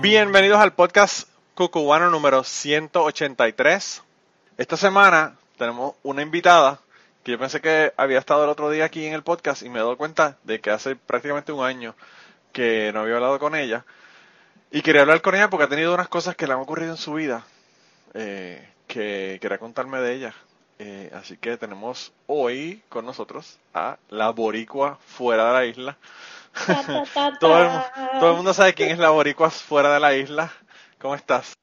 Bienvenidos al podcast cucubano número 183. Esta semana tenemos una invitada que yo pensé que había estado el otro día aquí en el podcast y me he dado cuenta de que hace prácticamente un año que no había hablado con ella. Y quería hablar con ella porque ha tenido unas cosas que le han ocurrido en su vida eh, que quería contarme de ella. Eh, así que tenemos hoy con nosotros a la boricua fuera de la isla. Todo, el, todo el mundo sabe quién es la boricua fuera de la isla. ¿Cómo estás?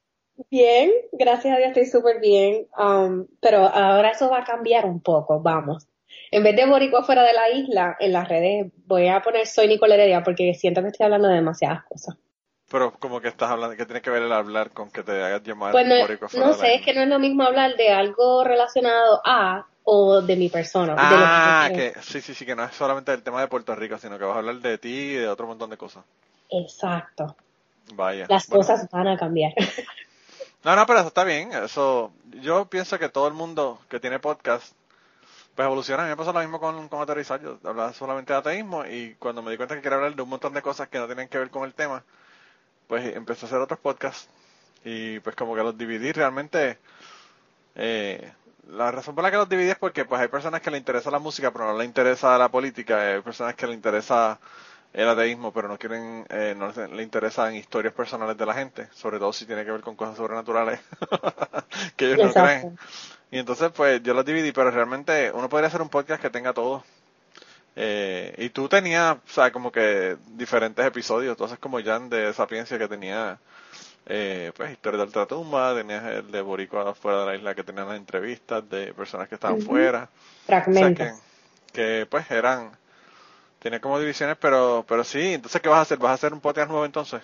Bien, gracias a Dios estoy súper bien, um, pero ahora eso va a cambiar un poco, vamos. En vez de boricua fuera de la isla, en las redes voy a poner soy Nicole Heredia porque siento que estoy hablando de demasiadas cosas. Pero como que estás hablando, ¿qué tiene que ver el hablar con que te hagas llamar Pues no, fuera no la sé, es que no es lo mismo hablar de algo relacionado a o de mi persona. de lo que Ah, que sí, sí, sí, que no es solamente el tema de Puerto Rico, sino que vas a hablar de ti y de otro montón de cosas. Exacto. Vaya. Las bueno. cosas van a cambiar. No, no, pero eso está bien. Eso, yo pienso que todo el mundo que tiene podcast, pues evoluciona. A mí me pasó lo mismo con, con aterrizar. Yo hablaba solamente de ateísmo y cuando me di cuenta que quería hablar de un montón de cosas que no tienen que ver con el tema, pues empecé a hacer otros podcasts y pues como que los dividí realmente. Eh, la razón por la que los dividí es porque pues hay personas que le interesa la música pero no le interesa la política, hay personas que le interesa el ateísmo pero no quieren, eh, no les- le interesan historias personales de la gente, sobre todo si tiene que ver con cosas sobrenaturales que ellos no creen. Y entonces pues yo los dividí, pero realmente uno podría hacer un podcast que tenga todo. Eh, y tú tenías, o sea, como que diferentes episodios, entonces como Jan de Sapiencia que tenía eh, pues historia de ultratumba, tenías el de Boricua fuera de la isla que tenían las entrevistas de personas que estaban fuera. O sea Fragmentos. que, que pues eran, tenía como divisiones, pero, pero sí, entonces ¿qué vas a hacer? ¿Vas a hacer un podcast nuevo entonces?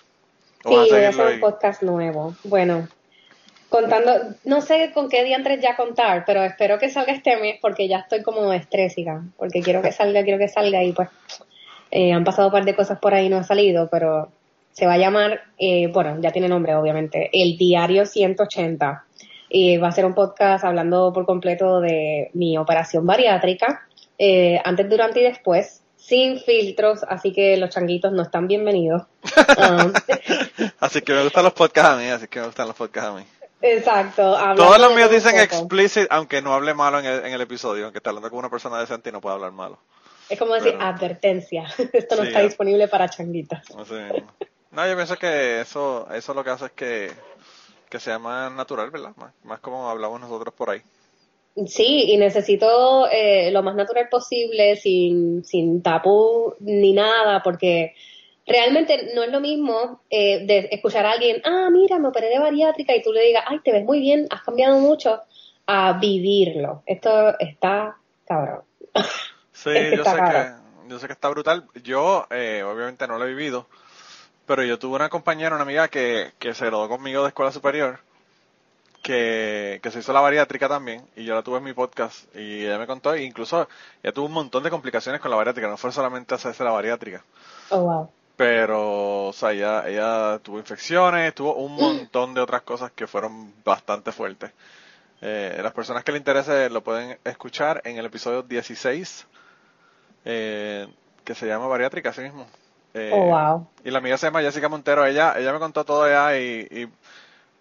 ¿O Sí, vas a voy a hacer un podcast nuevo. Bueno, contando, no sé con qué diantres ya contar, pero espero que salga este mes porque ya estoy como estrésica, porque quiero que salga, quiero que salga y pues eh, han pasado un par de cosas por ahí, no ha salido, pero se va a llamar, eh, bueno, ya tiene nombre obviamente, El Diario 180. Y va a ser un podcast hablando por completo de mi operación bariátrica, eh, antes, durante y después, sin filtros, así que los changuitos no están bienvenidos. Um, Así que me gustan los podcasts a mí, así que me gustan los podcasts a mí. Exacto. Todos los míos dicen explicit, aunque no hable malo en el, en el episodio, aunque está hablando con una persona decente y no puede hablar malo. Es como decir Pero- advertencia. Esto no Sí, está disponible para changuitas. No, yo pienso que eso, eso lo que hace es que, que sea más natural, ¿verdad? Más, más como hablamos nosotros por ahí. Sí, y necesito eh, lo más natural posible, sin, sin tapú ni nada, porque realmente no es lo mismo eh, de escuchar a alguien, ah, mira, me operé de bariátrica, y tú le digas, ay, te ves muy bien, has cambiado mucho, a vivirlo. Esto está cabrón. Sí, yo está sé que, yo sé que está brutal. Yo, eh, obviamente no lo he vivido, pero yo tuve una compañera, una amiga que, que se graduó conmigo de escuela superior, que, que se hizo la bariátrica también, y yo la tuve en mi podcast, y ella me contó, e incluso ella tuvo un montón de complicaciones con la bariátrica, no fue solamente hacerse la bariátrica. Oh, wow. Pero, o sea, ella, ella tuvo infecciones, tuvo un montón de otras cosas que fueron bastante fuertes. Eh, las personas que le interese lo pueden escuchar en el episodio 16, eh, que se llama Bariátrica, así mismo. Eh, Oh, wow. Y la amiga se llama Jessica Montero, ella, ella me contó todo ya y, y,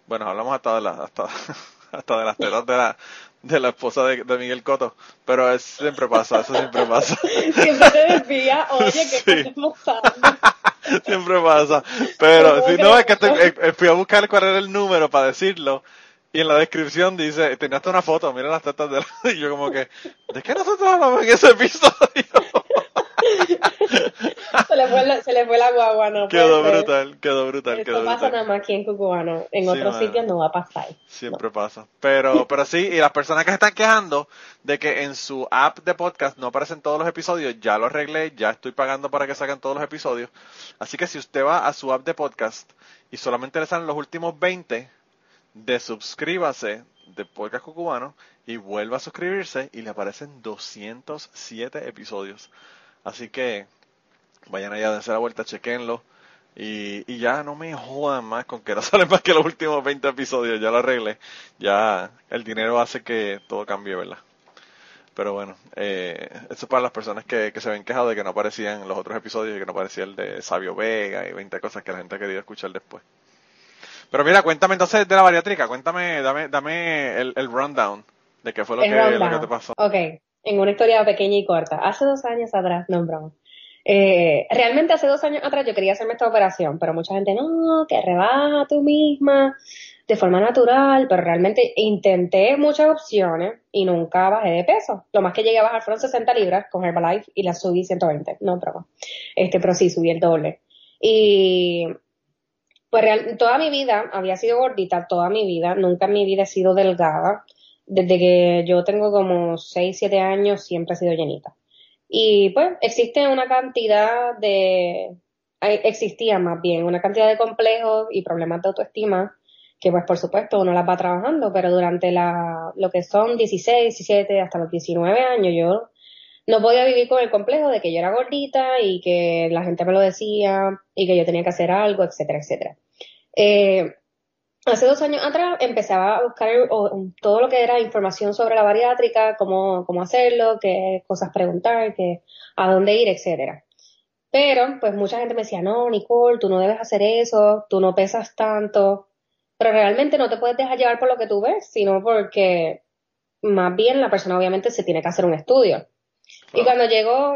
bueno, hablamos hasta de, la, hasta, hasta de las tetas de la, de la esposa de, de Miguel Coto, pero es, siempre pasa, eso siempre pasa. Siempre te desvía, oye, que Sí. estamos. Siempre pasa. Pero si no, es que estoy- eh, eh, fui a buscar cuál era el número para decirlo. Y en la descripción dice, tenía hasta una foto, mira las tetas de la... Y yo como que, ¿de qué nosotros hablamos en ese episodio? Se le fue se le fue la guagua, no Quedó brutal, quedó brutal, Esto quedó pasa brutal. nada más aquí en Cucubano. En Sí, otros sitios no va a pasar. Siempre pasa. Pero, pero sí, y las personas que se están quejando de que en su app de podcast no aparecen todos los episodios, ya lo arreglé, ya estoy pagando para que salgan todos los episodios. Así que si usted va a su app de podcast y solamente le salen los últimos 20, desuscríbase de Podcast Cucubano y vuelva a suscribirse y le aparecen 207 episodios. Así que vayan allá, dense la vuelta, chequenlo. Y, y ya no me jodan más con que no salen más que los últimos 20 episodios, ya lo arreglé. Ya el dinero hace que todo cambie, ¿verdad? Pero bueno, eh, eso es para las personas que, que se ven quejado de que no aparecían los otros episodios y que no aparecía el de Sabio Vega y 20 cosas que la gente ha querido escuchar después. Pero mira, cuéntame entonces de la bariátrica, cuéntame, dame, dame el, el rundown de qué fue lo, que, lo que te pasó. Ok, en una historia pequeña y corta. Hace dos años atrás, no, broma. Eh, realmente hace dos años atrás yo quería hacerme esta operación, pero mucha gente, no, que rebaja tú misma, de forma natural, pero realmente intenté muchas opciones y nunca bajé de peso. Lo más que llegué a bajar fueron 60 libras con Herbalife y la subí 120, no, broma. Este, pero sí, subí el doble. Y pues real- toda mi vida había sido gordita, toda mi vida, nunca en mi vida he sido delgada. Desde que yo tengo como 6, 7 años siempre he sido llenita. Y pues existe una cantidad de, existía más bien una cantidad de complejos y problemas de autoestima que pues por supuesto uno las va trabajando, pero durante la, lo que son 16, 17 hasta los 19 años yo no podía vivir con el complejo de que yo era gordita y que la gente me lo decía y que yo tenía que hacer algo, etcétera, etcétera. Eh, hace dos años atrás empezaba a buscar o, todo lo que era información sobre la bariátrica, cómo, cómo hacerlo, qué cosas preguntar, qué, a dónde ir, etcétera. Pero, pues mucha gente me decía, no, Nicole, tú no debes hacer eso, tú no pesas tanto, pero realmente no te puedes dejar llevar por lo que tú ves, sino porque más bien la persona obviamente se tiene que hacer un estudio. Y cuando llego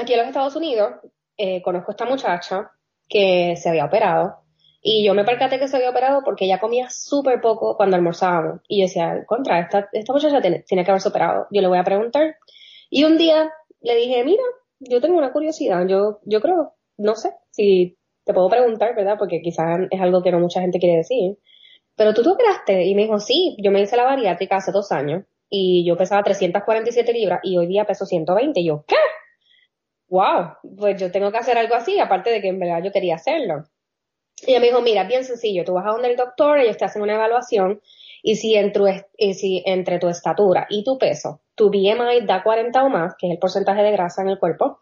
aquí a los Estados Unidos, eh, conozco a esta muchacha que se había operado y yo me percaté que se había operado porque ella comía súper poco cuando almorzábamos. Y yo decía, contra, esta, esta muchacha tiene, tiene que haberse operado. Yo le voy a preguntar. Y un día le dije, mira, yo tengo una curiosidad, yo, yo creo, no sé si te puedo preguntar, ¿verdad? Porque quizás es algo que no mucha gente quiere decir. Pero tú te operaste y me dijo, sí, yo me hice la bariátrica hace dos años y yo pesaba 347 libras y hoy día peso 120. Y yo, ¿qué? Wow, pues yo tengo que hacer algo así, aparte de que en verdad yo quería hacerlo. Y ella me dijo, mira, bien sencillo, tú vas a donde el doctor, ellos te hacen una evaluación y si, en tu est- y si entre tu estatura y tu peso, tu BMI da 40 o más, que es el porcentaje de grasa en el cuerpo,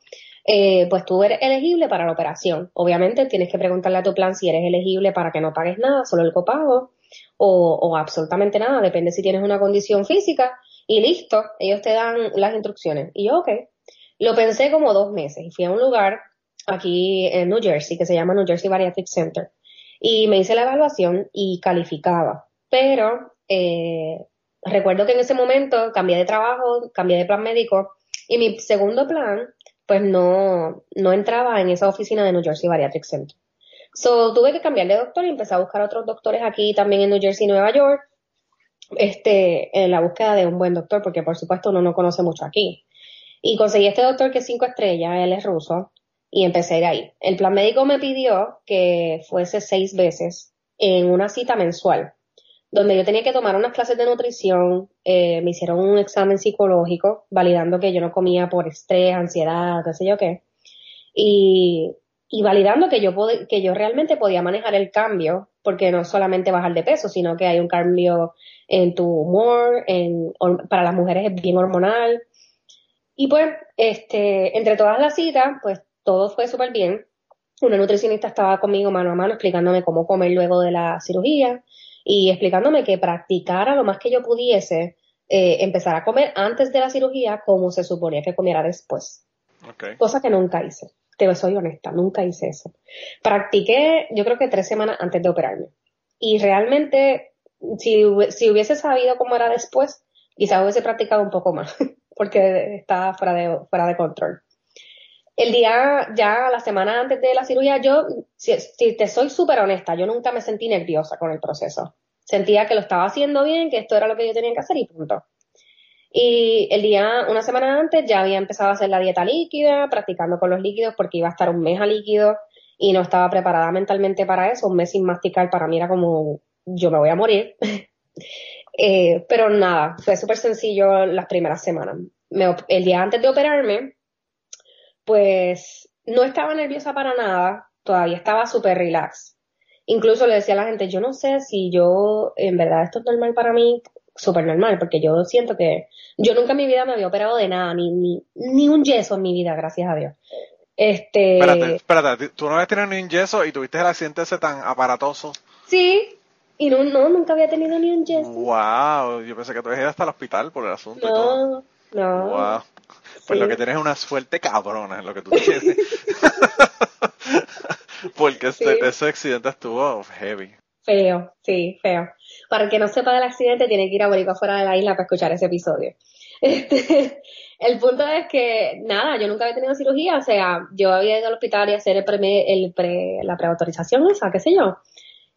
eh, pues tú eres elegible para la operación. Obviamente tienes que preguntarle a tu plan si eres elegible para que no pagues nada, solo el copago, o absolutamente nada, depende si tienes una condición física, y listo, ellos te dan las instrucciones. Y yo, ok. Lo pensé como dos meses y fui a un lugar aquí en New Jersey que se llama New Jersey Bariatric Center y me hice la evaluación y calificaba. Pero eh, recuerdo que en ese momento cambié de trabajo, cambié de plan médico y mi segundo plan pues no, no entraba en esa oficina de New Jersey Bariatric Center. So tuve que cambiar de doctor y empecé a buscar otros doctores aquí también en New Jersey Nueva York este, en la búsqueda de un buen doctor, porque por supuesto uno no conoce mucho aquí. Y conseguí este doctor que es cinco estrellas, él es ruso, y empecé a ir ahí. El plan médico me pidió que fuese seis veces en una cita mensual, donde yo tenía que tomar unas clases de nutrición, eh, me hicieron un examen psicológico, validando que yo no comía por estrés, ansiedad, qué sé yo qué, y, y validando que yo, que yo realmente podía manejar el cambio, porque no solamente bajar de peso, sino que hay un cambio en tu humor, en, para las mujeres es bien hormonal. Y pues, este, entre todas las citas, pues todo fue súper bien. Una nutricionista estaba conmigo mano a mano explicándome cómo comer luego de la cirugía y explicándome que practicara lo más que yo pudiese, eh, empezar a comer antes de la cirugía como se suponía que comiera después cosa que nunca hice. Te soy honesta, nunca hice eso. Practiqué, yo creo que tres semanas antes de operarme. Y realmente, si, si hubiese sabido cómo era después, quizás hubiese practicado un poco más, porque estaba fuera de, fuera de control. El día, ya la semana antes de la cirugía, yo, si, te soy súper honesta, yo nunca me sentí nerviosa con el proceso. Sentía que lo estaba haciendo bien, que esto era lo que yo tenía que hacer y punto. Y el día, una semana antes, ya había empezado a hacer la dieta líquida, practicando con los líquidos porque iba a estar un mes a líquido y no estaba preparada mentalmente para eso. Un mes sin masticar para mí era como, yo me voy a morir. Eh, pero nada, fue súper sencillo las primeras semanas. el día antes de operarme, pues no estaba nerviosa para nada, todavía estaba súper relax. Incluso le decía a la gente, yo no sé si yo, en verdad esto es normal para mí, súper normal, porque yo siento que yo nunca en mi vida me había operado de nada, ni, ni, ni un yeso en mi vida, gracias a Dios. Este... Espérate, espérate, tú no habías tenido ni un yeso y tuviste el accidente ese tan aparatoso. Sí, y no, no, nunca había tenido ni un yeso. Wow, yo pensé que tú habías ido hasta el hospital por el asunto no, y todo. No, Wow. Pues lo que tienes es una suerte cabrona es lo que tú tienes. Porque este, ese accidente estuvo heavy. Feo, sí, feo. Para el que no sepa del accidente, tiene que ir a Boricua fuera de la isla para escuchar ese episodio. Este, el punto es que, nada, yo nunca había tenido cirugía, o sea, yo había ido al hospital y hacer el pre, el pre, la preautorización esa, qué sé yo.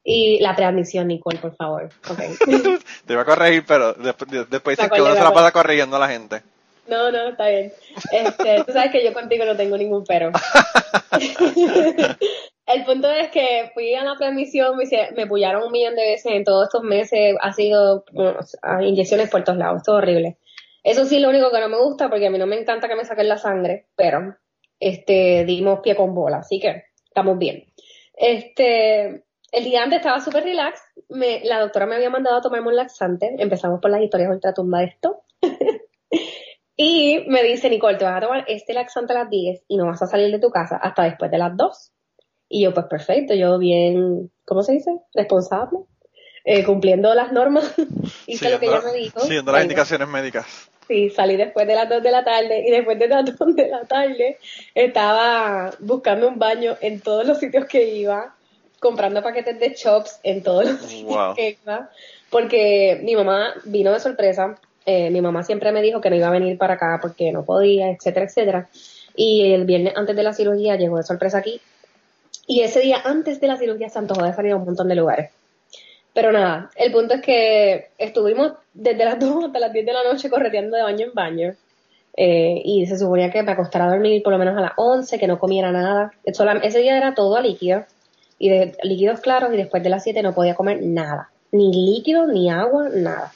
Y la preadmisión, Nicole, por favor. Okay. Te iba a corregir, pero después, después dices que uno se la pasa corrigiendo a la gente. No, no, está bien. Este, tú sabes que yo contigo no tengo ningún pero. El punto es que fui a la transmisión, me, hice- me pullaron un millón de veces en todos estos meses, ha sido bueno, inyecciones por todos lados, todo horrible. Eso sí, lo único que no me gusta, porque a mí no me encanta que me saquen la sangre, pero este dimos pie con bola, así que estamos bien. Este, el día antes estaba súper relax, me, la doctora me había mandado a tomarme un laxante, empezamos por las historias ultratumba de esto. Y me dice, Nicole, te vas a tomar este laxante a las 10 y no vas a salir de tu casa hasta después de las 2. Y yo, pues perfecto, yo bien, ¿cómo se dice? Responsable, eh, cumpliendo las normas. Hice lo que ella me dijo. siguiendo las Venga. indicaciones médicas. Sí, salí después de las 2 de la tarde y después de las 2 de la tarde estaba buscando un baño en todos los sitios que iba, comprando paquetes de chops en todos los sitios que iba, porque mi mamá vino de sorpresa, eh, mi mamá siempre me dijo que no iba a venir para acá porque no podía, etcétera, etcétera, y el viernes antes de la cirugía llegó de sorpresa aquí, y ese día antes de la cirugía se antojó de salir a un montón de lugares. Pero nada, el punto es que estuvimos desde las 2 hasta las 10 de la noche correteando de baño en baño. Eh, y se suponía que me acostara a dormir por lo menos a las 11, que no comiera nada. Ese día era todo a líquido. Y de líquidos claros y después de las 7 no podía comer nada. Ni líquido, ni agua, nada.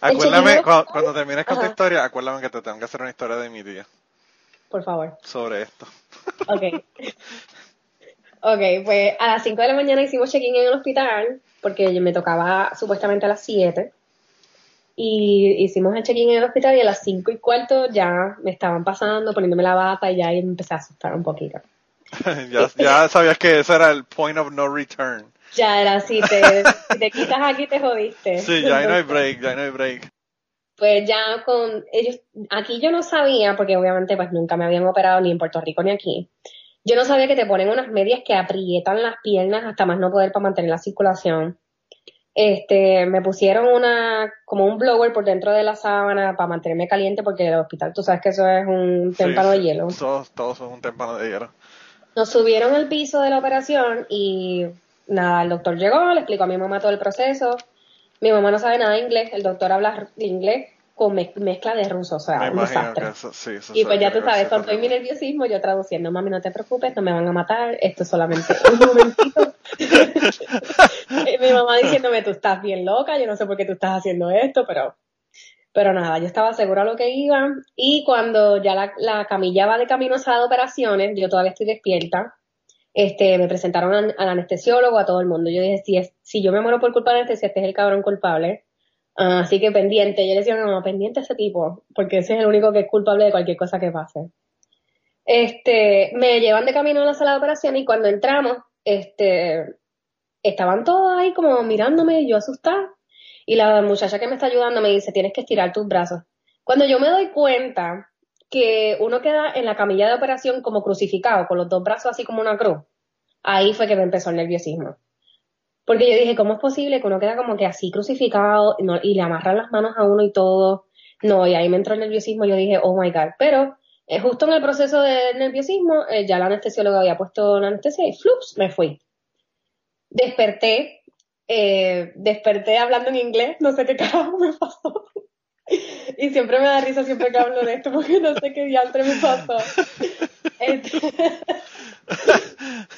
Acuérdame, cuando, cuando termines con tu historia, acuérdame que te tengo que hacer una historia de mi día Por favor. sobre esto. Ok. Ok, pues a las 5 de la mañana hicimos check-in en el hospital, porque me tocaba supuestamente a las 7. Y hicimos el check-in en el hospital y a las 5 y cuarto ya me estaban pasando, poniéndome la bata y ya ahí me empecé a asustar un poquito. ya, ya sabías que ese era el point of no return. Ya era así, te, si te quitas aquí te jodiste. Sí, ya ahí no hay break, ya ahí no hay break. Pues ya con ellos, aquí yo no sabía, porque obviamente pues nunca me habían operado ni en Puerto Rico ni aquí. Yo no sabía que te ponen unas medias que aprietan las piernas hasta más no poder para mantener la circulación. Este, me pusieron una, como un blower por dentro de la sábana para mantenerme caliente porque el hospital, tú sabes que eso es un témpano sí, de hielo. Todos, todos son un témpano de hielo. Nos subieron al piso de la operación y nada, el doctor llegó, le explicó a mi mamá todo el proceso. Mi mamá no sabe nada de inglés, el doctor habla inglés con mez- mezcla de ruso, o sea, Me un desastre. eso, sí, eso Y pues ya tú sabes, con todo mi nerviosismo, yo traduciendo, mami, no te preocupes, no me van a matar, esto es solamente un momentito. Y mi mamá diciéndome, tú estás bien loca, yo no sé por qué tú estás haciendo esto, pero, pero nada, yo estaba segura de lo que iba. Y cuando ya la, la camilla va de camino a sala de operaciones, yo todavía estoy despierta, este, me presentaron al, anestesiólogo, a todo el mundo. Yo dije, si, es, si yo me muero por culpa de anestesia, este es el cabrón culpable. Ah, así que pendiente, yo le decía, no, no, pendiente a ese tipo, porque ese es el único que es culpable de cualquier cosa que pase. Este, me llevan de camino a la sala de operación y cuando entramos, este, estaban todos ahí como mirándome, yo asustada. Y la muchacha que me está ayudando me dice, tienes que estirar tus brazos. Cuando yo me doy cuenta que uno queda en la camilla de operación como crucificado, con los dos brazos así como una cruz, ahí fue que me empezó el nerviosismo. Porque yo dije, ¿cómo es posible que uno queda como que así crucificado y le amarran las manos a uno y todo? No, y ahí me entró el nerviosismo, yo dije, oh my God. Pero eh, justo en el proceso del nerviosismo, eh, ya la anestesióloga había puesto la anestesia y flups, me fui. Desperté, eh, desperté hablando en inglés, no sé qué carajo me pasó. y siempre me da risa siempre que hablo de esto porque no sé qué diantre me pasó.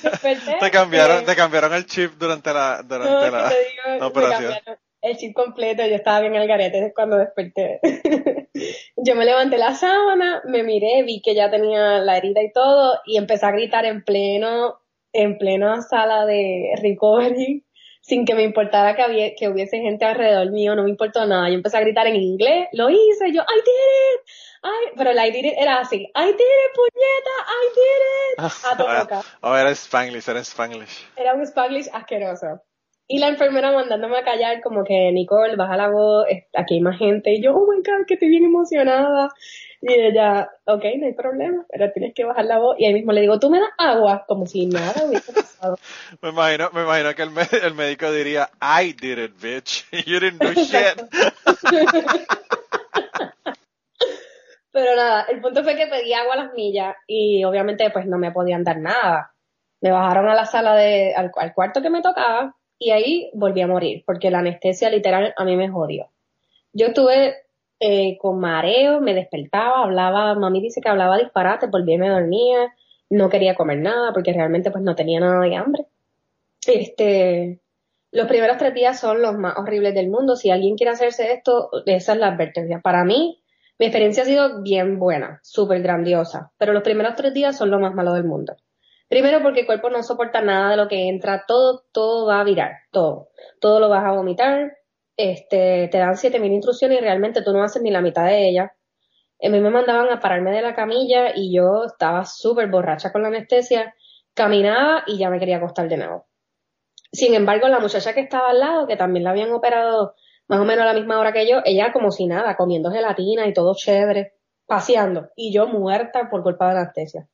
Desperté, Te cambiaron, eh, te cambiaron el chip durante la, durante no, la, digo, operación. el chip completo, yo estaba bien al garete cuando desperté. yo me levanté la sábana, me miré, vi que ya tenía la herida y todo, y empecé a gritar en pleno, en plena sala de recovery, sin que me importara que, había, que hubiese gente alrededor mío, no me importó nada. Yo empecé a gritar en inglés, lo hice, yo, I did it, I, pero el I did it era así, I did it, puñeta, I did it, a todo boca. Oh, era Spanglish, era Spanglish. Era un Spanglish asqueroso. Y la enfermera mandándome a callar como que, Nicole, baja la voz, aquí hay más gente. Y yo, oh my God, que estoy bien emocionada. Y ella, ok, no hay problema, pero tienes que bajar la voz. Y ahí mismo le digo, ¿tú me das agua? Como si nada hubiese pasado. Me imagino, me imagino que el, me- el médico diría, I did it, bitch. You didn't do shit. Pero nada, el punto fue que pedí agua a las millas y obviamente pues no me podían dar nada. Me bajaron a la sala de, al, al cuarto que me tocaba y ahí volví a morir porque la anestesia literal a mí me jodió. Yo estuve eh, con mareo, me despertaba, hablaba, mami dice que hablaba disparate, volví y me dormía, no quería comer nada porque realmente pues no tenía nada de hambre. Este, los primeros tres días son los más horribles del mundo. Si alguien quiere hacerse esto, esa es la advertencia. Para mí, mi experiencia ha sido bien buena, súper grandiosa, pero los primeros tres días son lo más malo del mundo. Primero porque el cuerpo no soporta nada de lo que entra, todo, todo va a virar, todo. Todo lo vas a vomitar, este, te dan siete mil instrucciones y realmente tú no haces ni la mitad de ellas. A mí me mandaban a pararme de la camilla y yo estaba súper borracha con la anestesia, caminaba y ya me quería acostar de nuevo. Sin embargo, la muchacha que estaba al lado, que también la habían operado más o menos a la misma hora que yo, ella como si nada, comiendo gelatina y todo chévere, paseando, y yo muerta por culpa de la anestesia.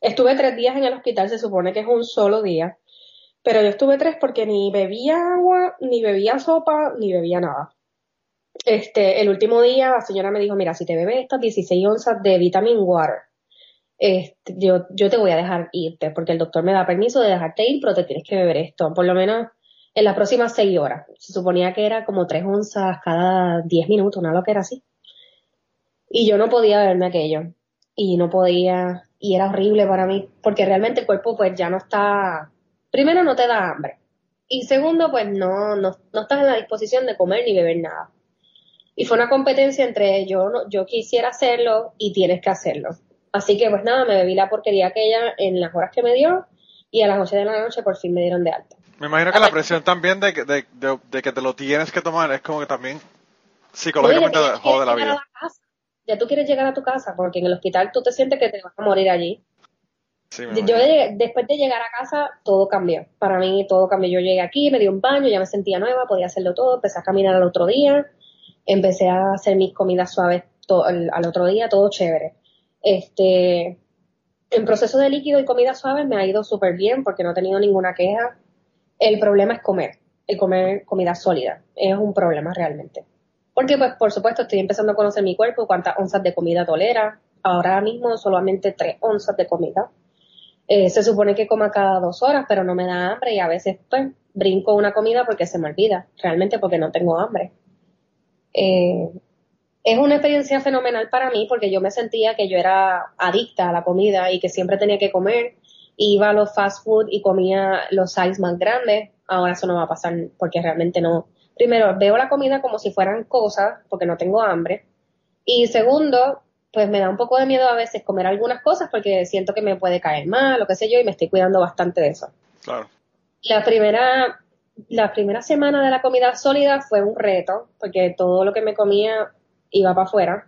Estuve tres días en el hospital, se supone que es un solo día, pero yo estuve tres porque ni bebía agua, ni bebía sopa, ni bebía nada. Este, el último día la señora me dijo, mira, si te bebes estas 16 onzas de vitamin water, este, yo, yo te voy a dejar irte, porque el doctor me da permiso de dejarte ir, pero te tienes que beber esto, por lo menos en las próximas seis horas. Se suponía que era como tres onzas cada diez minutos, una lo que era así. Y yo no podía beberme aquello. Y no podía, y era horrible para mí, porque realmente el cuerpo pues ya no está, primero no te da hambre. Y segundo, pues no, no, no estás en la disposición de comer ni beber nada. Y fue una competencia entre yo, no- yo quisiera hacerlo y tienes que hacerlo. Así que pues nada, me bebí la porquería aquella en las horas que me dio y a las 8 de la noche por fin me dieron de alta. Me imagino que la presión también de, que- de, de, de que te lo tienes que tomar es como que también psicológicamente Oye, jode la vida. la. Ya tú quieres llegar a tu casa porque en el hospital tú te sientes que te vas a morir allí. Sí, Yo llegué- después de llegar a casa, todo cambió. Para mí todo cambió. Yo llegué aquí, me di un baño, ya me sentía nueva, podía hacerlo todo, empecé a caminar al otro día, empecé a hacer mis comidas suaves al, al otro día, todo chévere. Este, en proceso de líquido y comidas suaves me ha ido súper bien porque no he tenido ninguna queja. El problema es comer, el comer comida sólida. Es un problema realmente. Porque, pues, por supuesto, estoy empezando a conocer mi cuerpo, cuántas onzas de comida tolera. Ahora mismo solamente tres onzas de comida. Eh, se supone que coma cada dos horas, pero no me da hambre y a veces, pues, brinco una comida porque se me olvida, realmente porque no tengo hambre. Eh, es una experiencia fenomenal para mí porque yo me sentía que yo era adicta a la comida y que siempre tenía que comer. Iba a los fast food y comía los size más grandes. Ahora eso no va a pasar porque realmente no. Primero, veo la comida como si fueran cosas porque no tengo hambre. Y segundo, pues me da un poco de miedo a veces comer algunas cosas porque siento que me puede caer mal, lo que sé yo, y me estoy cuidando bastante de eso. Claro. La primera, la primera semana de la comida sólida fue un reto, porque todo lo que me comía iba para afuera.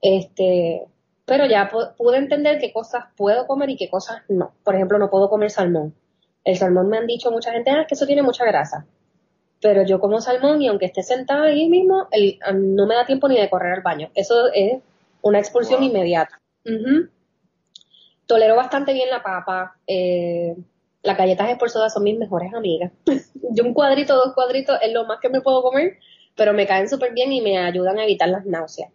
Este, pero ya pu- pude entender qué cosas puedo comer y qué cosas no. Por ejemplo, no puedo comer salmón. El salmón me han dicho mucha gente, ah, es que eso tiene mucha grasa. Pero yo como salmón y aunque esté sentada ahí mismo, el- no me da tiempo ni de correr al baño. Eso es una expulsión Wow. inmediata. Ujú. Tolero bastante bien la papa. Eh, las galletas esforzadas son mis mejores amigas. Yo un cuadrito, dos cuadritos es lo más que me puedo comer, pero me caen súper bien y me ayudan a evitar las náuseas.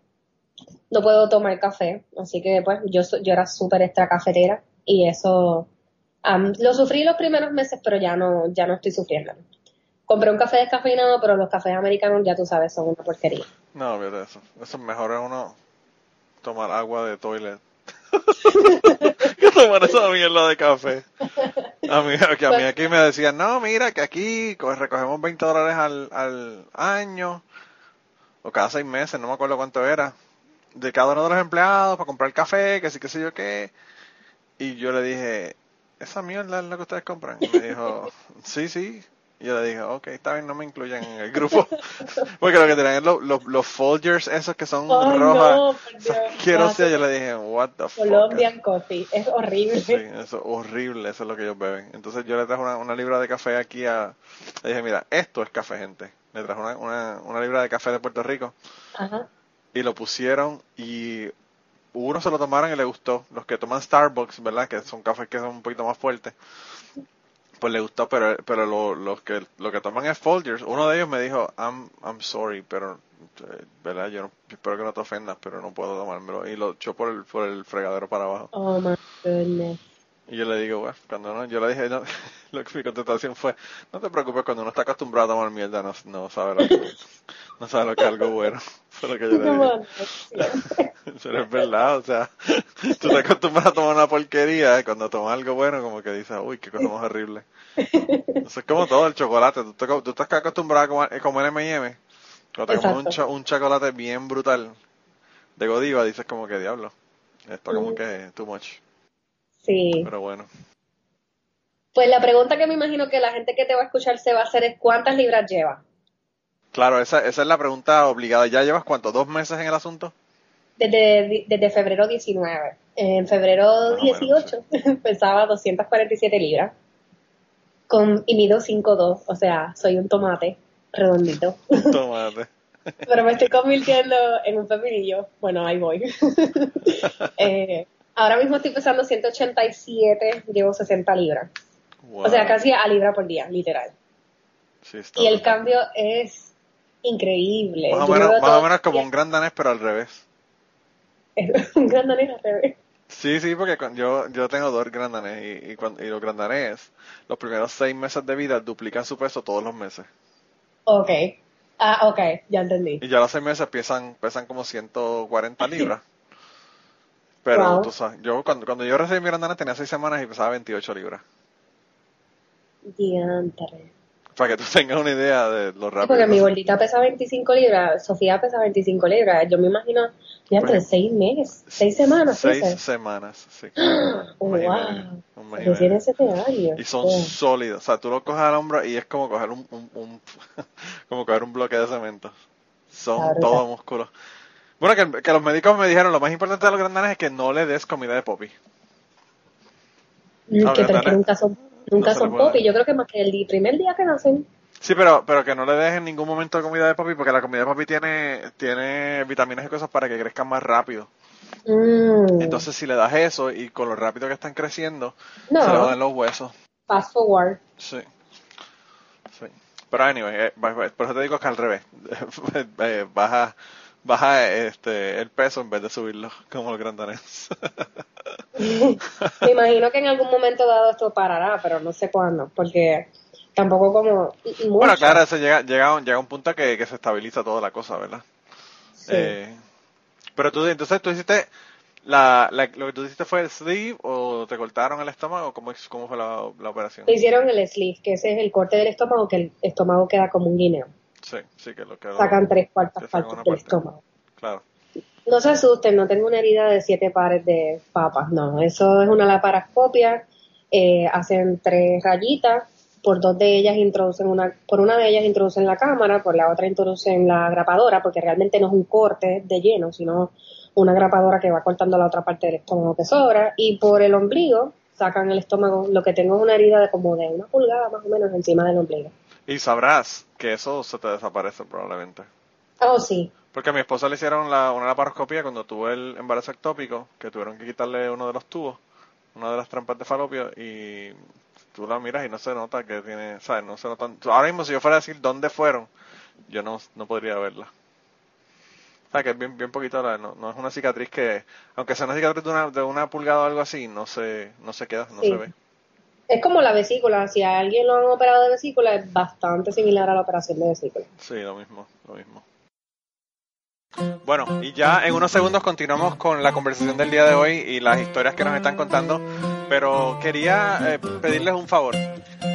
No puedo tomar café, así que pues yo, yo era súper extra cafetera y eso am, lo sufrí los primeros meses, pero ya no, ya no estoy sufriendo. Compré un café descafeinado, pero los cafés americanos ya tú sabes son una porquería. No, de eso. Eso mejor es uno tomar agua de toilet. que tomar esa mierda de café. A mí, a mí aquí me decían, no, mira, que aquí co- recogemos 20 dólares al, año, o cada seis meses, no me acuerdo cuánto era, de cada uno de los empleados para comprar café, que sí, que sé yo qué. Y yo le dije, ¿esa mierda es lo que ustedes compran? Y me dijo, sí, sí. Y yo le dije, ok, está bien, no me incluyan en el grupo. Porque lo que tenían es los, los, los Folgers, esos que son Ay, rojas. no. Quiero ser, yo le dije, what the fuck. Colombian Coffee, es horrible. Sí, eso es horrible, eso es lo que ellos beben. Entonces yo le traje una, una libra de café aquí a... Le dije, mira, esto es café, gente. Le traje una, una, una libra de café de Puerto Rico Ajá. y lo pusieron y uno se lo tomaron y le gustó. Los que toman Starbucks, ¿verdad? Que son cafés que son un poquito más fuertes. Pues le gustó, pero, pero lo, los que, lo que toman es Folgers. Uno de ellos me dijo, I'm, I'm sorry, pero, ¿verdad? Yo espero que no te ofendas, pero no puedo tomármelo. Y lo echó por el, por el fregadero para abajo. Oh my goodness. Y yo le digo, bueno, cuando no, yo le dije, no, lo que mi contestación fue, no te preocupes, cuando uno está acostumbrado a tomar mierda, no, no sabe lo que, no sabe lo que es algo bueno. Fue lo que yo le dije. Pero es verdad, o sea, tú te acostumbras a tomar una porquería, y cuando tomas algo bueno, como que dices, uy, qué cosa más horrible. Eso es como todo el chocolate, tú, te- tú estás acostumbrado a comer, a comer M&M, cuando te comes un, cho- un chocolate bien brutal de Godiva, dices como que diablo, esto como que too much, Sí. pero bueno. Pues la pregunta que me imagino que la gente que te va a escuchar se va a hacer es ¿cuántas libras lleva? Claro, esa, esa es la pregunta obligada. ¿Ya llevas cuánto? ¿Dos meses en el asunto? Desde, desde febrero 19. En febrero Más o menos, 18 pesaba 247 libras. Con, y mido 5'2, o sea, soy un tomate redondito. Tomate. Pero me estoy convirtiendo en un pepinillo. Bueno, ahí voy. Eh, ahora mismo estoy pesando 187, llevo 60 libras. Wow. O sea, casi a libra por día, literal. Sí, está Y el cambio es increíble. Más o menos, veo más todo- o menos como un gran danés, pero al revés. Un gran danés al revés. Sí, sí, porque con- yo, yo tengo dos gran danés y, y, cuan- y los gran danés, los primeros seis meses de vida duplican su peso todos los meses. Ok. Ah, ok, ya entendí. Y ya los seis meses pesan, pesan como 140 libras. Pero Wow. tú sabes, yo cuando, cuando yo recibí mi gran danés tenía seis semanas y pesaba 28 libras. Diantre. Para que tú tengas una idea de lo Sí, rápido. porque que mi gordita pesa 25 libras, Sofía pesa 25 libras. Yo me imagino, diantre, Pues, seis meses, seis semanas, Seis dices. semanas, sí. Oh, wow. y Recién medio. ese años. Y son sólidos. O sea, tú lo coges al hombro y es como coger un, un, un- como coger un bloque de cemento. Son Claro, todo claro. Bueno, que, que los médicos me dijeron, lo más importante de los grandanes es que no le des comida de popi. Mm, que, nunca son, nunca No son le puede pop. Y dar. yo creo que más que el primer día que nacen. Sí, pero, pero que no le des en ningún momento comida de papi, porque la comida de papi tiene, tiene vitaminas y cosas para que crezcan más rápido. Mm. Entonces, si le das eso y con lo rápido que están creciendo, No. se le joden los huesos. fast forward. Sí. Sí. Pero anyway, eh, por eso te digo que al revés. Eh, baja baja este el peso en vez de subirlo como los grandanes. Me imagino que en algún momento dado esto parará, pero no sé cuándo, porque tampoco como mucho. bueno, claro, eso llega llega a un, llega un punto que, que se estabiliza toda la cosa, ¿verdad? Sí. Eh, pero tú entonces tú hiciste la, la- lo que tú hiciste fue el sleeve o te cortaron el estómago, ¿cómo cómo fue la, la operación? Me hicieron el sleeve, que ese es el corte del estómago, que el estómago queda como un guineo. Sí, sí que lo que Sacan tres cuartas sacan partes del parte. estómago. Claro. No se asusten, no tengo una herida de siete pares de papas, no. Eso es una laparoscopia. eh, hacen tres rayitas, por dos de ellas introducen una, por una de ellas introducen la cámara, por la otra introducen la grapadora, porque realmente no es un corte de lleno, sino una grapadora que va cortando la otra parte del estómago que sobra, y por el ombligo sacan el estómago, lo que tengo es una herida de como de una pulgada más o menos encima del ombligo. Y sabrás que eso se te desaparece probablemente. Oh, sí. Porque a mi esposa le hicieron la, una laparoscopia cuando tuvo el embarazo ectópico, que tuvieron que quitarle uno de los tubos, una de las trampas de falopio, y tú la miras y no se nota que tiene, ¿sabes? No se nota. Ahora mismo, si yo fuera a decir dónde fueron, yo no, no podría verla. O sea, que es bien, bien poquito, la- no, no es una cicatriz que, aunque sea una cicatriz de una, de una pulgada o algo así, no se, no se queda, no Sí. se ve. Es como la vesícula, si a alguien lo han operado de vesícula, es bastante similar a la operación de vesícula. Sí, lo mismo, lo mismo. Bueno, y ya en unos segundos continuamos con la conversación del día de hoy y las historias que nos están contando, pero quería eh, pedirles un favor.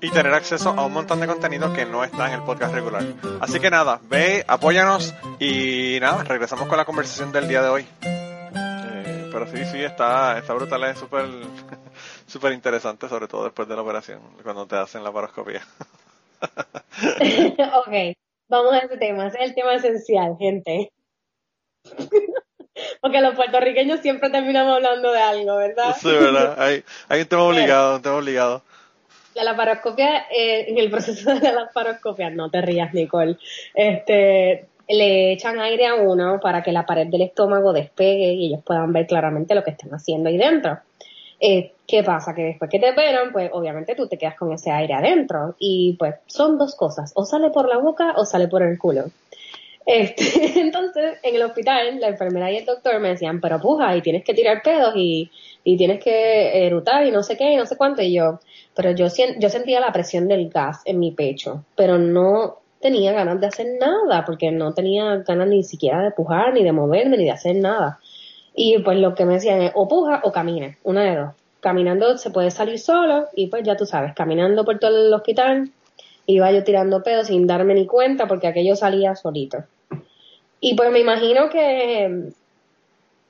y tener acceso a un montón de contenido que no está en el podcast regular. Así que nada, ve, apóyanos y nada, regresamos con la conversación del día de hoy. Eh, pero sí, sí, está, está brutal, es súper súper interesante, sobre todo después de la operación, cuando te hacen la paroscopia. ok, vamos a ese tema, ese es el tema esencial, gente. Porque los puertorriqueños siempre terminamos hablando de algo, ¿verdad? Sí, ¿verdad? Hay, hay un tema obligado, un tema obligado. La laparoscopia, eh, en el proceso de la laparoscopia, no te rías, Nicole, este, le echan aire a uno para que la pared del estómago despegue y ellos puedan ver claramente lo que están haciendo ahí dentro. Eh, ¿Qué pasa? Que después que te operan, pues obviamente tú te quedas con ese aire adentro. Y pues son dos cosas, o sale por la boca o sale por el culo. Este, entonces, en el hospital, la enfermera y el doctor me decían, pero puja, y tienes que tirar pedos y, y tienes que erutar y no sé qué y no sé cuánto. Y yo, pero yo, yo sentía la presión del gas en mi pecho, pero no tenía ganas de hacer nada, porque no tenía ganas ni siquiera de pujar, ni de moverme, ni de hacer nada. Y pues lo que me decían es, o puja o camine, una de dos. Caminando se puede salir solo y pues ya tú sabes, caminando por todo el hospital, iba yo tirando pedos sin darme ni cuenta porque aquello salía solito. Y pues me imagino que,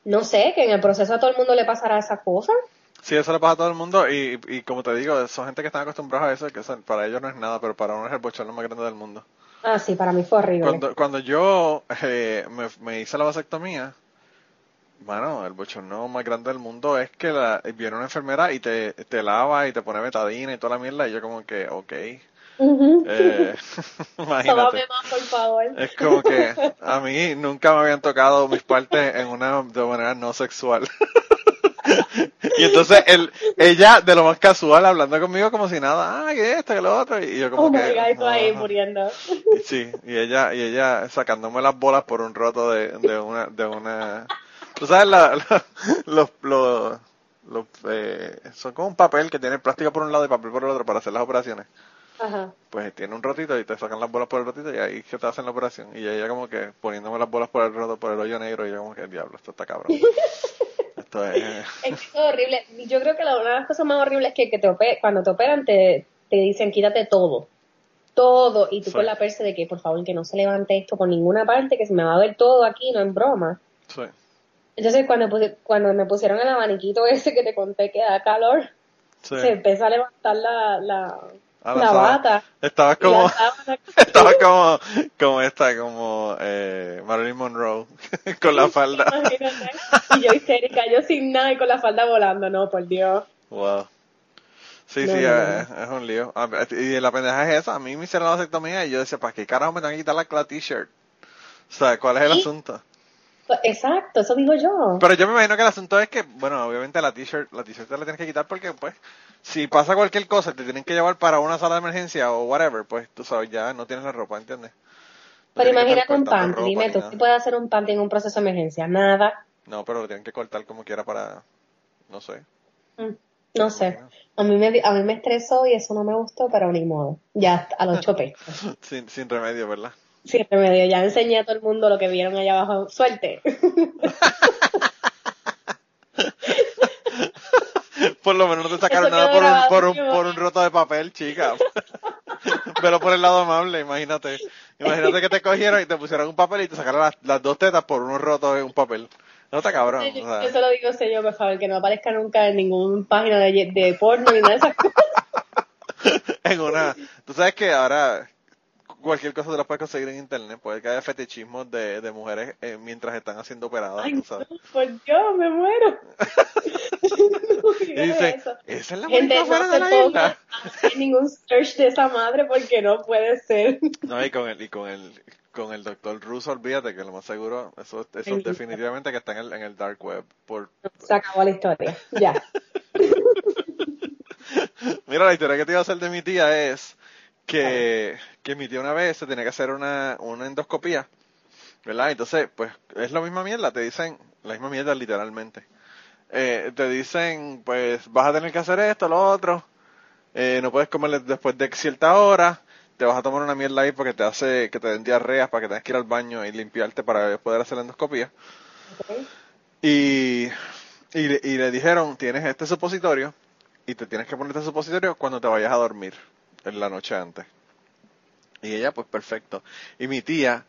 no sé, que en el proceso a todo el mundo le pasará esa cosa. Sí, eso le pasa a todo el mundo y, y como te digo, son gente que están acostumbrados a eso, que para ellos no es nada, pero para uno es el bochorno más grande del mundo. Ah, sí, para mí fue horrible. Cuando, cuando yo eh, me, hice la vasectomía, bueno, el bochorno más grande del mundo es que la, viene una enfermera y te, te lava y te pone betadina y toda la mierda y yo como que, ok. eh, imagínate. Más, por favor. Es como que a mí nunca me habían tocado mis partes en una de manera no sexual. y entonces él, ella de lo más casual hablando conmigo como si nada, ah, que esto, que lo otro, y yo como oh que... My ahí muriendo. sí, y ella, y ella sacándome las bolas por un roto de, de una, de una, tú sabes la, los, los, los eh, son como un papel que tiene plástico por un lado y papel por el otro para hacer las operaciones. Ajá. Pues tiene un rotito y te sacan las bolas por el rotito y ahí que te hacen la operación. Y ella como que poniéndome las bolas por el roto, por el hoyo negro, y yo como que, diablo, esto está cabrón. esto es... es horrible. Yo creo que una de las cosas más horribles es que, que te cuando te operan te, te dicen quítate todo. Todo. Y tú con la perse de que por favor que no se levante esto por ninguna parte, que se me va a ver todo aquí, no en broma. Sí. Entonces cuando, cuando me pusieron el abaniquito ese que te conté que da calor, se empezó a levantar la, la la bata. Estaba como, estaba como, como esta, como eh, Marilyn Monroe, con la falda. Y yo histérica, yo sin nada y con la falda volando, no, por Dios. Wow. Sí, sí, Es, un lío. Y la pendeja es esa, a mí me hicieron la vasectomía y yo decía, ¿para qué carajo me tengo que quitar la, t-shirt? O sea, ¿cuál es el asunto? Exacto, eso digo yo. Pero yo me imagino que el asunto es que, bueno, obviamente la t-shirt, la t-shirt te la tienes que quitar porque, pues, si pasa cualquier cosa, te tienen que llevar para una sala de emergencia o whatever, pues tú sabes, ya no tienes la ropa, ¿entiendes? pero imagínate un panty, dime tú, ¿qué puede hacer un panty en un proceso de emergencia? Nada. No, pero lo tienen que cortar como quiera para, no sé. Mm, no sé. A mí, me, a mí me estresó y eso no me gustó, pero ni modo. Ya a los chopes. sin, sin remedio, ¿verdad? Sin remedio. Ya enseñé a todo el mundo lo que vieron allá abajo. Suerte. por lo menos no te sacaron nada por un, por, un, por un roto de papel, chica. Pero por el lado amable, imagínate. Imagínate que te cogieron y te pusieron un papel y te sacaron las, las dos tetas por unos rotos en un papel. No está cabrón. Yo, lo digo señor, por favor, que no aparezca nunca en ninguna página de, de porno ni nada de esas cosas. en una. Tú sabes que ahora cualquier cosa te la puedes conseguir en internet. Puede que haya fetichismos de, de mujeres eh, mientras están haciendo operadas. Ay, ¿sabes? por Dios, me muero. y dice, esa es la Gente, no de la isla. No ningún search de esa madre porque no puede ser. No, y con el, y con el, con el doctor Russo, olvídate que lo más seguro, eso, eso Ay, definitivamente que está en el, en el dark web. Por, Se acabó la historia. Ya. Mira, la historia que te iba a hacer de mi tía es que, que mi tía una vez se tenía que hacer una, una endoscopía, ¿verdad? Entonces, pues es la misma mierda, te dicen, la misma mierda literalmente. Eh, te dicen, pues vas a tener que hacer esto, lo otro, eh, no puedes comer después de cierta hora, te vas a tomar una mierda ahí porque te hace que te den diarreas para que tengas que ir al baño y limpiarte para poder hacer la endoscopía. Y, y, le- y le dijeron, tienes este supositorio y te tienes que poner este supositorio cuando te vayas a dormir en la noche antes. Y ella, pues perfecto. Y mi tía,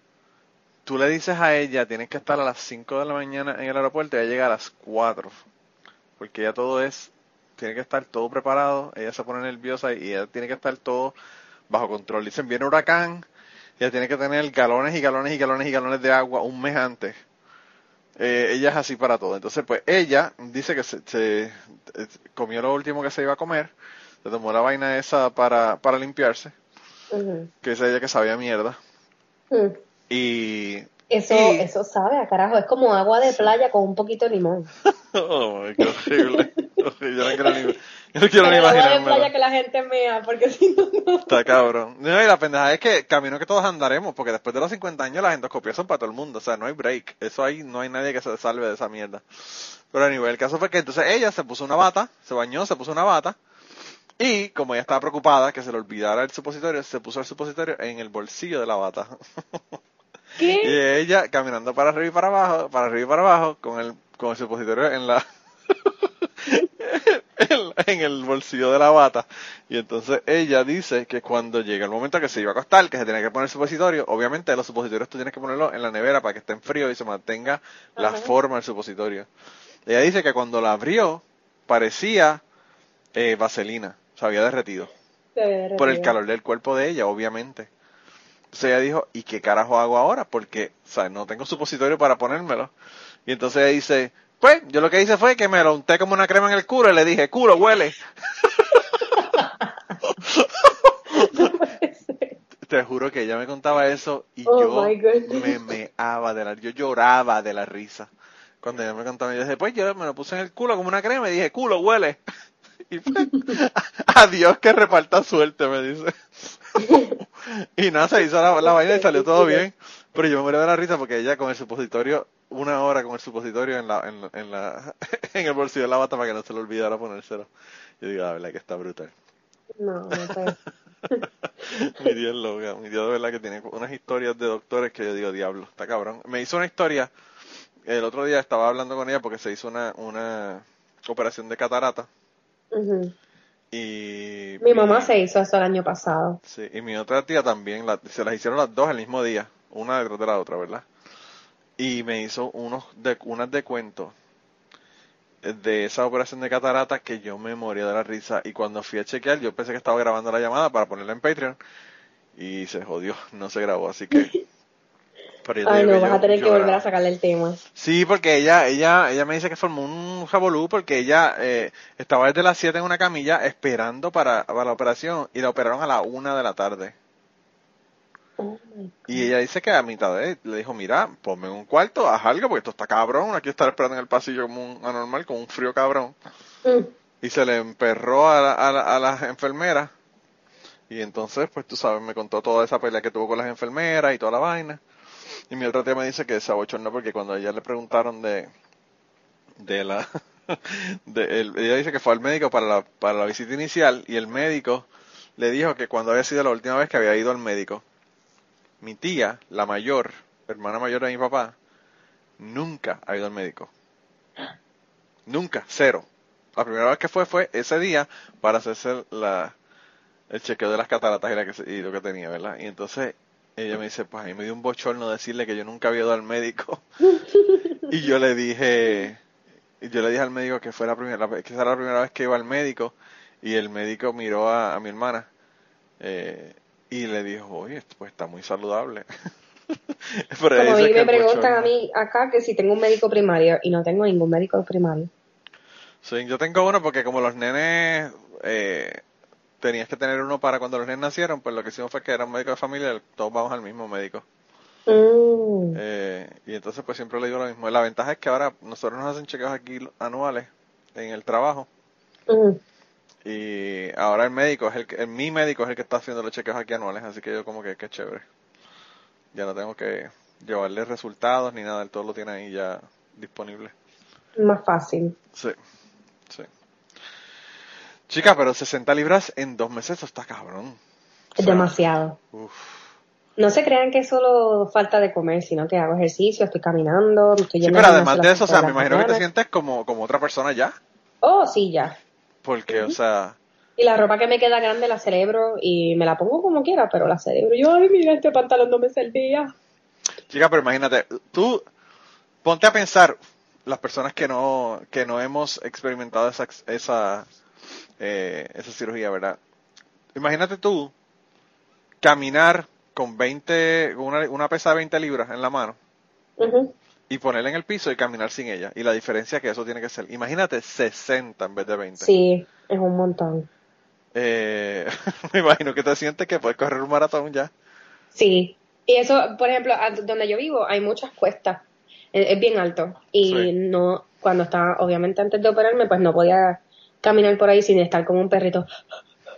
tú le dices a ella, tienes que estar a las 5 de la mañana en el aeropuerto y ella llega a las 4. Porque ya todo es, tiene que estar todo preparado, ella se pone nerviosa y ella tiene que estar todo bajo control. Dicen, viene huracán, ella tiene que tener galones y galones y galones y galones de agua un mes antes. Eh, ella es así para todo. Entonces, pues ella dice que se, se- eh, comió lo último que se iba a comer, se tomó la vaina esa para, para limpiarse, que es ella que sabía mierda. Y... Eso, y- eso sabe a carajo. Es como agua de playa con un poquito de limón. Oh, qué horrible. Yo no quiero ni, yo no quiero ni agua de playa que la gente mea, porque si no, no. Está cabrón. No, y la pendeja es que camino que todos andaremos, porque después de los 50 años las endoscopias son para todo el mundo, o sea, no hay break. Eso ahí no hay nadie que se salve de esa mierda. Pero a nivel, el caso fue que entonces ella se puso una bata, se bañó, se puso una bata, y como ella estaba preocupada que se le olvidara el supositorio, se puso el supositorio en el bolsillo de la bata. ¿Qué? Y ella caminando para arriba y para abajo, para arriba y para abajo, con el, con el supositorio en la, en, el bolsillo de la bata. Y entonces ella dice que cuando llega el momento que se iba a acostar, que se tenía que poner el supositorio, obviamente los supositorios tú tienes que ponerlo en la nevera para que esté en frío y se mantenga la Ajá. forma del supositorio. Ella dice que cuando la abrió, parecía eh, vaselina, se había derretido Se por el calor del cuerpo de ella, obviamente. Entonces ella dijo, ¿y qué carajo hago ahora? Porque, o sea, no tengo supositorio para ponérmelo. Y entonces ella dice, pues, yo lo que hice fue que me lo unté como una crema en el culo y le dije, culo, huele. Te juro que ella me contaba eso y Oh, yo me meaba de la, yo lloraba de la risa. Cuando ella me contaba, yo dije, pues yo me lo puse en el culo como una crema y dije, culo, huele. Y pues, adiós que reparta suerte, me dice. y nada, se hizo la, la vaina y salió todo bien. Pero yo me moría de la risa porque ella con el supositorio, una hora con el supositorio en la, en, en la, en el bolsillo de la bata para que no se le olvidara ponérselo. Yo digo, la verdad que está brutal. No, no puede. mi Dios loca, mi Dios de verdad que tiene unas historias de doctores que yo digo, diablo, está cabrón. Me hizo una historia, el otro día estaba hablando con ella porque se hizo una, una operación de catarata Y... Mi mamá se hizo eso el año pasado. Sí, y mi otra tía también, la- se las hicieron las dos el mismo día, una detrás de la otra, ¿verdad? Y me hizo unos de, unas de cuentos de esa operación de catarata que yo me moría de la risa y cuando fui a chequear yo pensé que estaba grabando la llamada para ponerla en Patreon y se jodió, no se grabó, así que... pero yo te Ay, no, vas yo a tener que volver a sacarle el tema. Sí, porque ella, ella, ella me dice que formó un jabolú porque ella eh, estaba desde las 7 en una camilla esperando para, para la operación y la operaron a la una de la tarde. Oh Y ella dice que a mitad de le dijo, mira, ponme en un cuarto, haz algo porque esto está cabrón, aquí estar esperando en el pasillo como un anormal, con un frío cabrón. Mm. Y se le emperró a, la- a, la- a las enfermeras. Y entonces, pues tú sabes, me contó toda esa pelea que tuvo con las enfermeras y toda la vaina. Y mi otra tía me dice que se abochornó porque cuando ella le preguntaron de, de la, ella dice que fue al médico para la, para la visita inicial y el médico le dijo que cuando había sido la última vez que había ido al médico, mi tía, la mayor, hermana mayor de mi papá, nunca ha ido al médico. Nunca, cero. La primera vez que fue fue ese día para hacerse la, el chequeo de las cataratas y, la que y lo que tenía, ¿verdad? Y entonces ella me dice, pues a mí me dio un bochorno decirle que yo nunca había ido al médico. y yo le dije, yo le dije al médico que fue la primera, vez- que esa era la primera vez que iba al médico y el médico miró a, a mi hermana eh, y le dijo, oye, pues está muy saludable. Pero Como a mí me preguntan a mí acá que si tengo un médico primario y no tengo ningún médico primario. Sí, yo tengo uno porque como los nenes eh, tenías que tener uno para cuando los nenes nacieron, pues lo que hicimos fue que era un médico de familia, todos vamos al mismo médico. Mm. Eh, y entonces pues siempre le digo lo mismo. La ventaja es que ahora nosotros nos hacen chequeos aquí anuales en el trabajo. Mm. Y ahora el médico es el el- mi médico es el que está haciendo los chequeos aquí anuales, así que yo como que qué chévere. Ya no tengo que llevarle resultados ni nada, él todo lo tiene ahí ya disponible. Más fácil. Sí, sí. Chica, pero 60 libras en dos meses, eso está cabrón. Es demasiado. Uf. No se crean que es solo falta de comer, sino que hago ejercicio, estoy caminando, estoy Sí, pero además de eso, o sea, me imagino que te mañana. sientes como, como otra persona ya. Oh, sí, ya. Porque, o sea, Y la ropa que me queda grande la celebro y me la pongo como quiera, pero la celebro. Yo, ay, mira, este pantalón no me servía. chica, pero imagínate, tú ponte a pensar las personas que no, que no hemos experimentado esa, esa, eh, esa cirugía, ¿verdad? Imagínate tú caminar con 20, con una, una pesa de 20 libras en la mano y ponerla en el piso y caminar sin ella. Y la diferencia que eso tiene que ser. Imagínate 60 en vez de 20. Sí, es un montón. Eh, me imagino que te sientes que puedes correr un maratón ya. Sí. Y eso, por ejemplo, donde yo vivo hay muchas cuestas. Es, es bien alto. Y Sí. no, cuando estaba, obviamente antes de operarme, pues no podía caminar por ahí sin estar como un perrito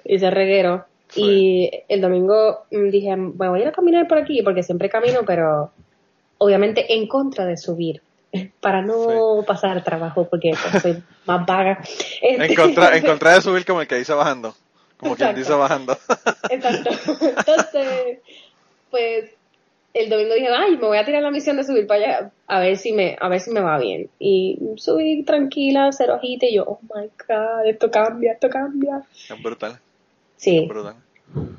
y ser reguero. Sí. Y el domingo mm, dije, me voy a ir a caminar por aquí, porque siempre camino, pero obviamente en contra de subir. Para no pasar trabajo, porque pues, soy más vaga. En contra, en contra de subir como el que dice bajando. Como quien dice bajando. Exacto. Entonces, pues el domingo dije, ay, me voy a tirar la misión de subir para allá a ver si me, a ver si me va bien. Y subí tranquila, cero ojita, y yo, oh my god, esto cambia, esto cambia. es brutal, Sí, brutal.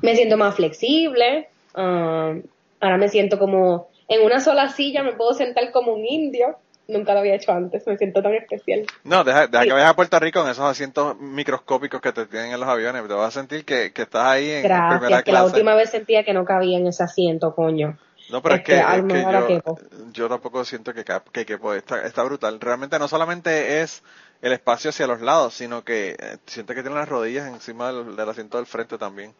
me siento más flexible. um, ahora me siento como en una sola silla, me puedo sentar como un indio. Nunca lo había hecho antes, me siento tan especial. No, deja, deja Sí. que vayas a Puerto Rico en esos asientos microscópicos que te tienen en los aviones. Te vas a sentir que, que estás ahí en, en primera Gracias, que la clase. última vez sentía que no cabía en ese asiento, coño. No, pero es Este, que, es que yo, yo tampoco siento que, que quepo. Está, está brutal. Realmente no solamente es el espacio hacia los lados, sino que eh, sientes que tiene las rodillas encima del, del asiento del frente también.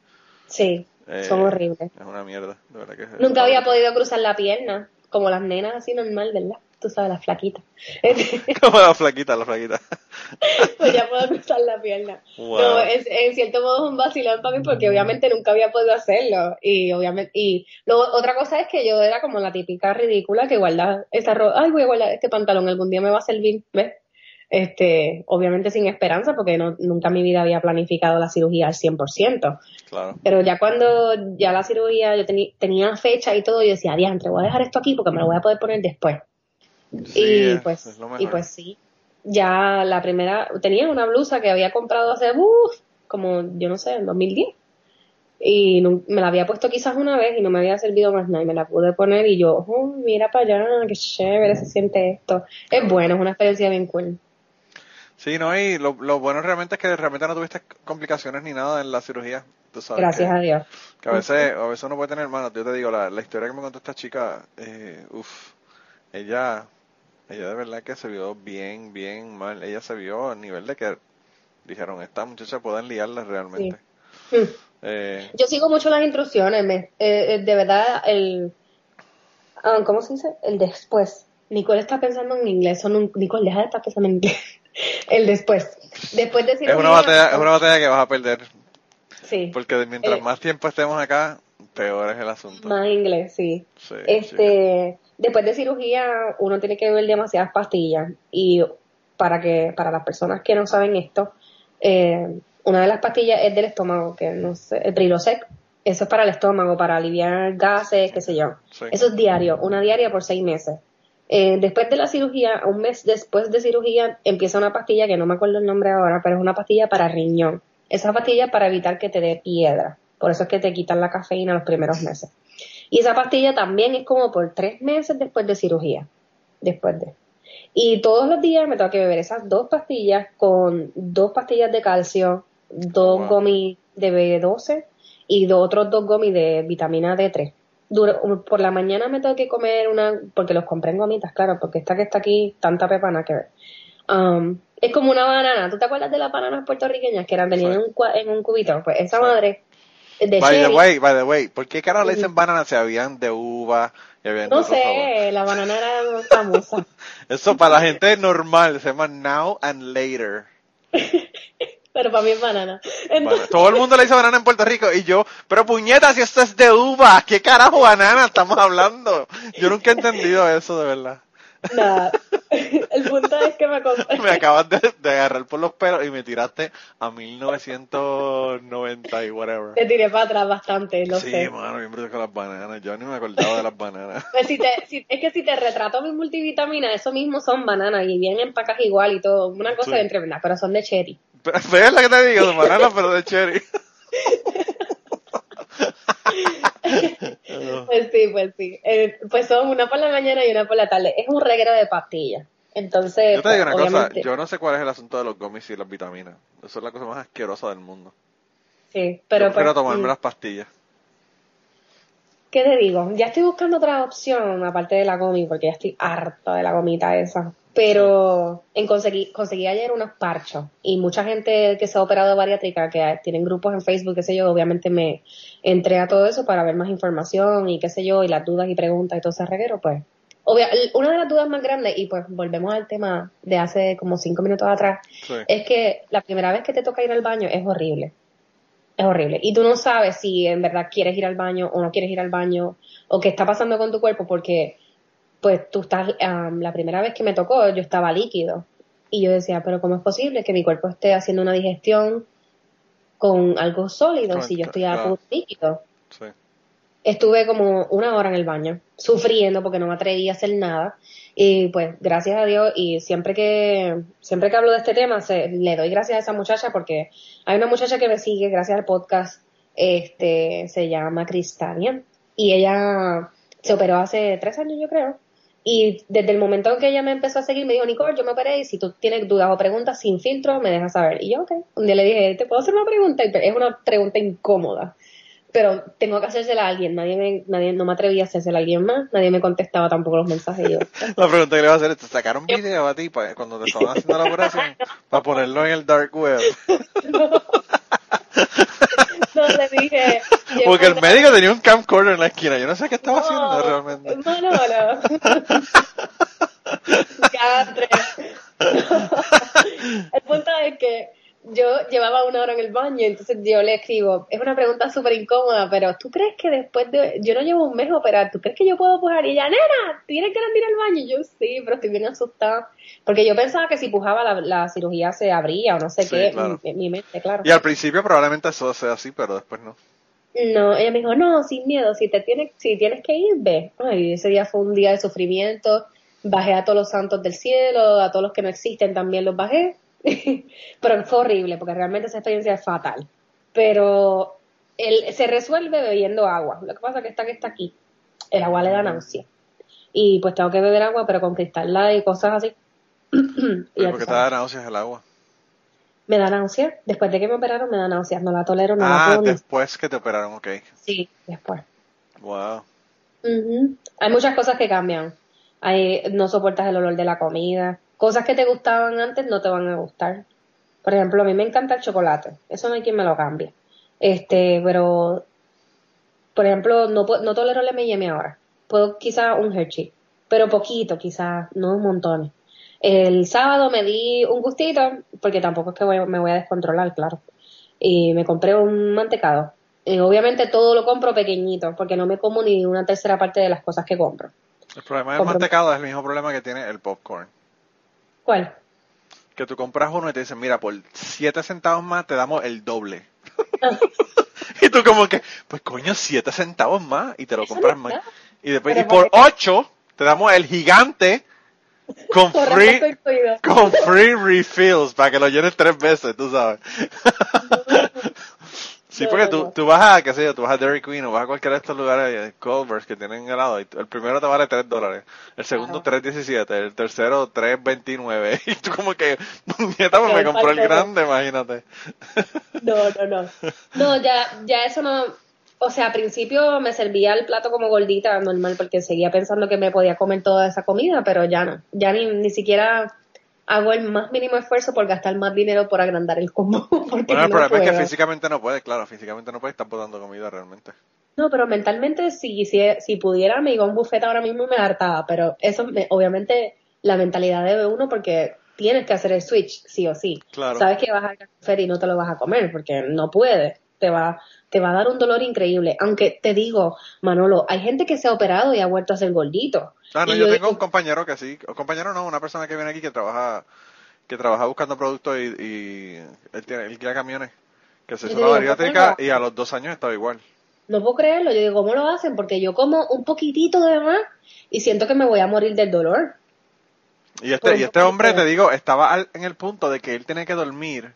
Sí, Eh, son horribles. Es una mierda, de verdad que es- Nunca había podido cruzar la pierna, como las nenas así normal, ¿verdad? Tú sabes, las flaquitas. Como la flaquita, la flaquita. pues ya puedo cruzar la pierna. Wow. No, es, en cierto modo es un vacilón para mí porque obviamente nunca había podido hacerlo. Y obviamente, y luego otra cosa es que yo era como la típica ridícula que guarda esa ropa, ay voy a guardar este pantalón, algún día me va a servir, ¿ves? Este, obviamente sin esperanza porque no, nunca en mi vida había planificado la cirugía al 100%. Claro. Pero ya cuando ya la cirugía, yo tenía fecha y todo, yo decía, diantre, voy a dejar esto aquí porque me lo voy a poder poner después. Sí, y es- pues, es lo y pues sí. Ya la primera, tenía una blusa que había comprado hace, uff, como, yo no sé, en 2010. Y me la había puesto quizás una vez y no me había servido más nada. Y me la pude poner y yo, oh, mira para allá, qué chévere se siente esto. Es bueno, es una experiencia bien cool. Sí, no, y lo, lo bueno realmente es que realmente no tuviste complicaciones ni nada en la cirugía. Tú sabes Gracias que, a Dios. que a veces, a veces uno puede tener hermanos. Yo te digo, la, la historia que me contó esta chica, eh, uff, ella, ella de verdad que se vio bien, bien mal. Ella se vio a nivel de que dijeron, esta muchacha pueden liarla realmente. Mm. Eh, Yo sigo mucho las instrucciones, me, eh, de verdad, el, ah, ¿cómo se dice? El después. Nicole está pensando en inglés, un- Nicole, deja de estar pensando en inglés. El después. Después de es una batalla, es una batalla que vas a perder, Sí, porque mientras Eh, más tiempo estemos acá, peor es el asunto. más inglés, sí. Sí. Este, después de cirugía, uno tiene que beber demasiadas pastillas y para que, para las personas que no saben esto, eh, una de las pastillas es del estómago, que no sé, el Prilosec, eso es para el estómago, para aliviar gases, qué sé yo. Sí. Eso es diario, una diaria por seis meses. Eh, después de la cirugía, un mes después de cirugía, empieza una pastilla que no me acuerdo el nombre ahora, pero es una pastilla para riñón. Esa pastilla para evitar que te dé piedra. Por eso es que te quitan la cafeína los primeros meses. Y esa pastilla también es como por tres meses después de cirugía. Después de. Y todos los días me tengo que beber esas dos pastillas con dos pastillas de calcio, dos Wow. gomis de B12 y otros dos gomis de vitamina D3. Duro- por la mañana me tengo que comer una, porque los compré en gomitas, claro, porque esta que está aquí, tanta pepana que ver. Um, es como una banana. ¿Tú te acuerdas de las bananas puertorriqueñas que eran venían Sí. en, un, cua- en un cubito? Pues esa Sí. madre de By the way, by the way, ¿por qué carajo le dicen bananas si habían de uva Y No sabor. sé, la banana era famosa. Eso para la gente normal se llama now and later. Pero para mí es banana. Bueno, Entonces, todo el mundo le dice banana en Puerto Rico y yo, pero puñetas, si esto es de uva, ¿qué carajo banana estamos hablando? Yo nunca he entendido eso de verdad. nada. El punto es que me. Me acabas de, de agarrar por los pelos y me tiraste a 1990 y whatever. Te tiré para atrás bastante, lo sí, sé. mano, bien bruto con las bananas. Yo ni me acordaba de las bananas. Pues si te, si- es que si te retrato mis multivitaminas, eso mismo son bananas y vienen en pacas igual y todo. Una cosa Sí. entre verdad, pero son de cherry. Pero, ¿Ves lo que te digo? De pero de cherry. Pues sí, pues sí. Eh, pues son una por la mañana y una por la tarde. Es un reguero de pastillas. Entonces, Yo te digo una pues, cosa, obviamente- yo no sé cuál es el asunto de los gummies y las vitaminas. Eso es la cosa más asquerosa del mundo. Sí, pero yo prefiero pues, tomarme mm, las pastillas. ¿Qué te digo? Ya estoy buscando otra opción aparte de la gomi, porque ya estoy harta de la gomita esa. Pero en conseguí, conseguí ayer unos parchos y mucha gente que se ha operado de bariátrica, que tienen grupos en Facebook, qué sé yo, obviamente me entré a todo eso para ver más información y qué sé yo, y las dudas y preguntas y todo ese reguero, pues. Obvia, una de las dudas más grandes, y pues volvemos al tema de hace como cinco minutos atrás, Sí. es que la primera vez que te toca ir al baño es horrible. Es horrible. Y tú no sabes si en verdad quieres ir al baño o no quieres ir al baño o qué está pasando con tu cuerpo porque pues tú estás, la primera vez que me tocó yo estaba líquido y yo decía, pero ¿cómo es posible que mi cuerpo esté haciendo una digestión con algo sólido si yo estoy a Claro. puro líquido? Sí. Estuve como una hora en el baño, sufriendo porque no me atreví a hacer nada. Y pues, gracias a Dios, y siempre que, siempre que hablo de este tema, se, le doy gracias a esa muchacha porque hay una muchacha que me sigue gracias al podcast, este, se llama Cristania, y ella se operó hace tres años, yo creo. Y desde el momento en que ella me empezó a seguir, me dijo, Nicole, yo me operé y si tú tienes dudas o preguntas sin filtro, me dejas saber. Y yo, ok. Un día le dije, ¿te puedo hacer una pregunta? Y Es una pregunta incómoda pero tengo que hacérsela a alguien, nadie me, nadie no me atrevía a hacérsela a alguien más, nadie me contestaba tampoco los mensajes yo, La pregunta que le voy a hacer es, ¿te sacaron video a ti pa- cuando te estaban haciendo la operación? para ponerlo en el dark web. no le dije, Porque el médico tenía un camcorder en la esquina. Yo no sé qué estaba No, haciendo realmente. Manolo. Diantre. El punto es que yo llevaba una hora en el baño, entonces yo le escribo, es una pregunta súper incómoda, pero ¿tú crees que después de, yo no llevo un mes a operar, ¿tú crees que yo puedo pujar? Y ella, nena, ¿tienes de ir al baño? Y yo, sí, pero estoy bien asustada, porque yo pensaba que si pujaba la, la cirugía se abría o no sé Sí, qué, claro. en mi mente, claro. Y al principio probablemente eso sea así, pero después no. No, ella me dijo, no, sin miedo, si te tienes, si tienes que ir, ve. Ay, ese día fue un día de sufrimiento, bajé a todos los santos del cielo, a todos los que no existen también los bajé, pero fue horrible, porque realmente esa experiencia es fatal. Pero el, se resuelve bebiendo agua, lo que pasa es que está que está aquí, el agua le da náusea. Y pues tengo que beber agua, pero con cristal y cosas así. Y porque tú te da náuseas el agua. Me da náusea, después de que me operaron me da náusea, no la tolero, no la Ah, puedo ni- después que te operaron, ok. Sí, después. Wow. Ujú. Hay muchas cosas que cambian. Hay, no soportas el olor de la comida. Cosas que te gustaban antes no te van a gustar. Por ejemplo, a mí me encanta el chocolate. Eso no hay quien me lo cambie. Este, pero, por ejemplo, no, no tolero el M&M ahora. Puedo quizá un Hershey, pero poquito, quizás, no un montón. El sábado me di un gustito, porque tampoco es que voy- me voy a descontrolar, claro. Y me compré un mantecado. Y obviamente todo lo compro pequeñito, porque no me como ni una tercera parte de las cosas que compro. El problema del Compro- mantecado es el mismo problema que tiene el popcorn. ¿Cuál? Que tú compras uno y te dicen, mira, por 7 centavos más te damos el doble. y tú como que, pues coño, 7 centavos más y te lo Eso compras no más. está. Y después, Pero y por porque- 8 te damos el gigante con free, con free refills para que lo llenes tres veces, tú sabes. Sí, porque tú, tú vas a, qué sé yo, tú vas a Dairy Queen o vas a cualquiera de estos lugares, eh, Culver's que tienen helado y el primero te vale 3 dólares, el segundo Claro. 3.17, el tercero 3.29 y tú como que, nieta, pues me compró el grande, imagínate. No, no, no. No, ya, ya eso no. O sea, al principio me servía el plato como gordita, normal, porque seguía pensando que me podía comer toda esa comida, pero ya no. Ya ni, ni siquiera hago el más mínimo esfuerzo por gastar más dinero por agrandar el combo. Porque Bueno, el no problema es que puedo. físicamente no puedes, claro, físicamente no puedes estar botando comida realmente. No, pero mentalmente si, si, si pudiera me iba a un buffet ahora mismo y me hartaba, pero eso me- obviamente la mentalidad de uno porque tienes que hacer el switch sí o sí. Claro. Sabes que vas al café y no te lo vas a comer porque no puedes, te va te va a dar un dolor increíble. Aunque te digo, Manolo, hay gente que se ha operado y ha vuelto a ser gordito. Ah, no, yo yo tengo un compañero que sí, o compañero no, una persona que viene aquí que trabaja, que trabaja buscando productos y, y él tiene, él guía camiones, que se hizo ¿cómo bariátrica y a los dos años estaba igual. No puedo creerlo, yo digo, ¿cómo lo hacen? Porque yo como un poquitito de más y siento que me voy a morir del dolor. Y este, y un este hombre, te digo, estaba al- en el punto de que él tenía que dormir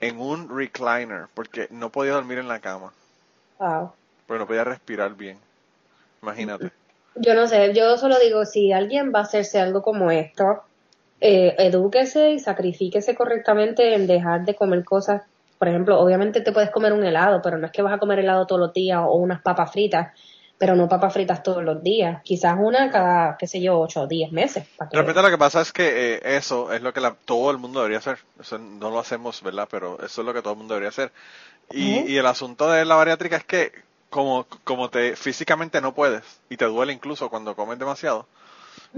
en un recliner, porque no podía dormir en la cama, Wow. porque no podía respirar bien. Imagínate. Yo no sé, yo solo digo, si alguien va a hacerse algo como esto, eh, edúquese y sacrifíquese correctamente en dejar de comer cosas. Por ejemplo, obviamente te puedes comer un helado, pero no es que vas a comer helado todos los días o unas papas fritas, pero no papas fritas todos los días. Quizás una cada, qué sé yo, ocho o diez meses. para que- De repente lo que pasa es que eh, eso es lo que la- todo el mundo debería hacer. Eso no lo hacemos, ¿verdad? Pero eso es lo que todo el mundo debería hacer. Y, y el asunto de la bariátrica es que como, como te físicamente no puedes y te duele incluso cuando comes demasiado,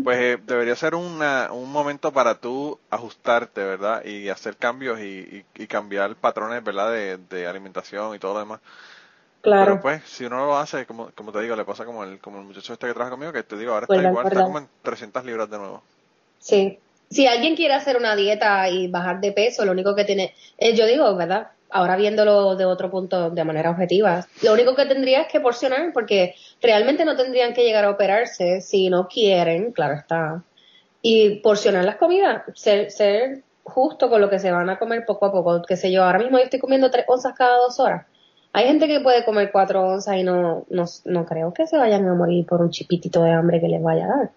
pues eh, debería ser una, un momento para tú ajustarte, ¿verdad? Y hacer cambios y, y- y cambiar patrones, ¿verdad? De, de alimentación y todo lo demás. Claro. Pero pues, si uno lo hace, como, como te digo, le pasa como el, como el muchacho este que trabaja conmigo, que te digo, ahora Pues está igual, está como en 300 libras de nuevo. Sí. Si alguien quiere hacer una dieta y bajar de peso, lo único que tiene, eh, yo digo, ¿verdad? Ahora viéndolo de otro punto, de manera objetiva, lo único que tendría es que porcionar, porque realmente no tendrían que llegar a operarse si no quieren, claro está. Y porcionar las comidas, ser, ser justo con lo que se van a comer poco a poco. Qué sé yo, ahora mismo yo estoy comiendo tres onzas cada dos horas. Hay gente que puede comer cuatro onzas y no, no, no creo que se vayan a morir por un chipitito de hambre que les vaya a dar.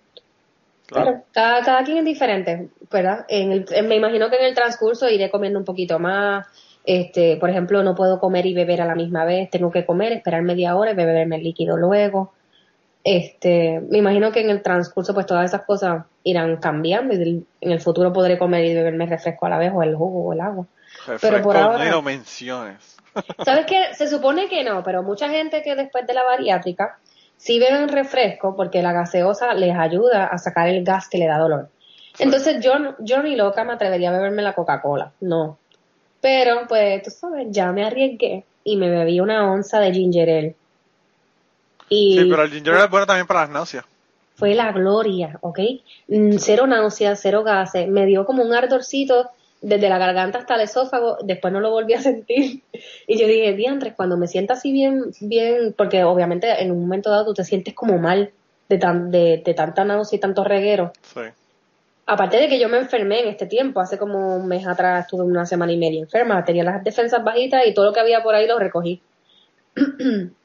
Claro. Cada, cada quien es diferente, ¿verdad? En el, me imagino que en el transcurso iré comiendo un poquito más. Este, por ejemplo, no puedo comer y beber a la misma vez. Tengo que comer, esperar media hora y beberme el líquido luego. Este, me imagino que en el transcurso, pues todas esas cosas irán cambiando y en el futuro podré comer y beberme refresco a la vez o el jugo o el agua. Pero por ahora- ni lo menciones. ¿Sabes qué? Se supone que no, pero mucha gente que después de la bariátrica sí beben refresco porque la gaseosa les ayuda a sacar el gas que le da dolor. Entonces yo, yo ni loca me atrevería a beberme la Coca-Cola, no. Pero pues tú sabes, ya me arriesgué y me bebí una onza de ginger ale. Y Sí, pero el ginger ale es bueno también para las náuseas. fue la gloria, ¿ok? Mm, Cero náuseas, cero gases. Me dio como un ardorcito desde la garganta hasta el esófago. Después no lo volví a sentir. Y yo dije, diantres, cuando me sienta así bien, bien, porque obviamente en un momento dado tú te sientes como mal de, tan, de, de tanta náusea y tanto reguero. Sí. Aparte de que yo me enfermé en este tiempo, hace como un mes atrás estuve una semana y media enferma, tenía las defensas bajitas y todo lo que había por ahí lo recogí.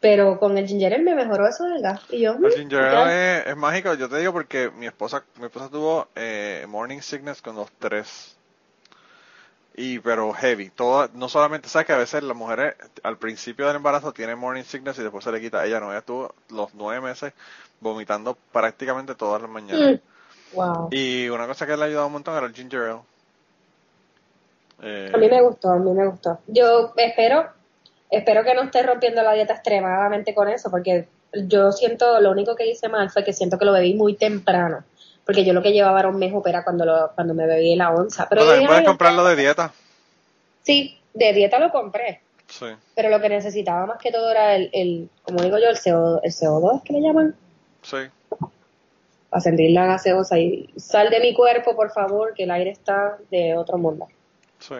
Pero con el ginger ale me mejoró eso del gas. Y yo, El "Mm, ginger ya". ale es, es mágico, yo te digo porque mi esposa, mi esposa tuvo eh, morning sickness con los tres. Y pero heavy, todo, no solamente, sabes que a veces las mujeres al principio del embarazo tienen morning sickness y después se le quita. Ella no, ella estuvo los nueve meses vomitando prácticamente todas las mañanas. Mm. Wow. Y una cosa que le ha ayudado un montón era el ginger ale. Eh, A mí me gustó, a mí me gustó. Yo espero, espero que no esté rompiendo la dieta extremadamente con eso, porque yo siento, lo único que hice mal fue que siento que lo bebí muy temprano, porque yo lo que llevaba era un mes opera cuando lo, cuando me bebí la onza. Pero también puedes "Ay, comprarlo de dieta. Sí, de dieta lo compré, Sí. pero lo que necesitaba más que todo era el, el como digo yo, el, CO, el CO2, que le llaman, Sí. para sentir la gaseosa y sal de mi cuerpo, por favor, que el aire está de otro mundo. Sí.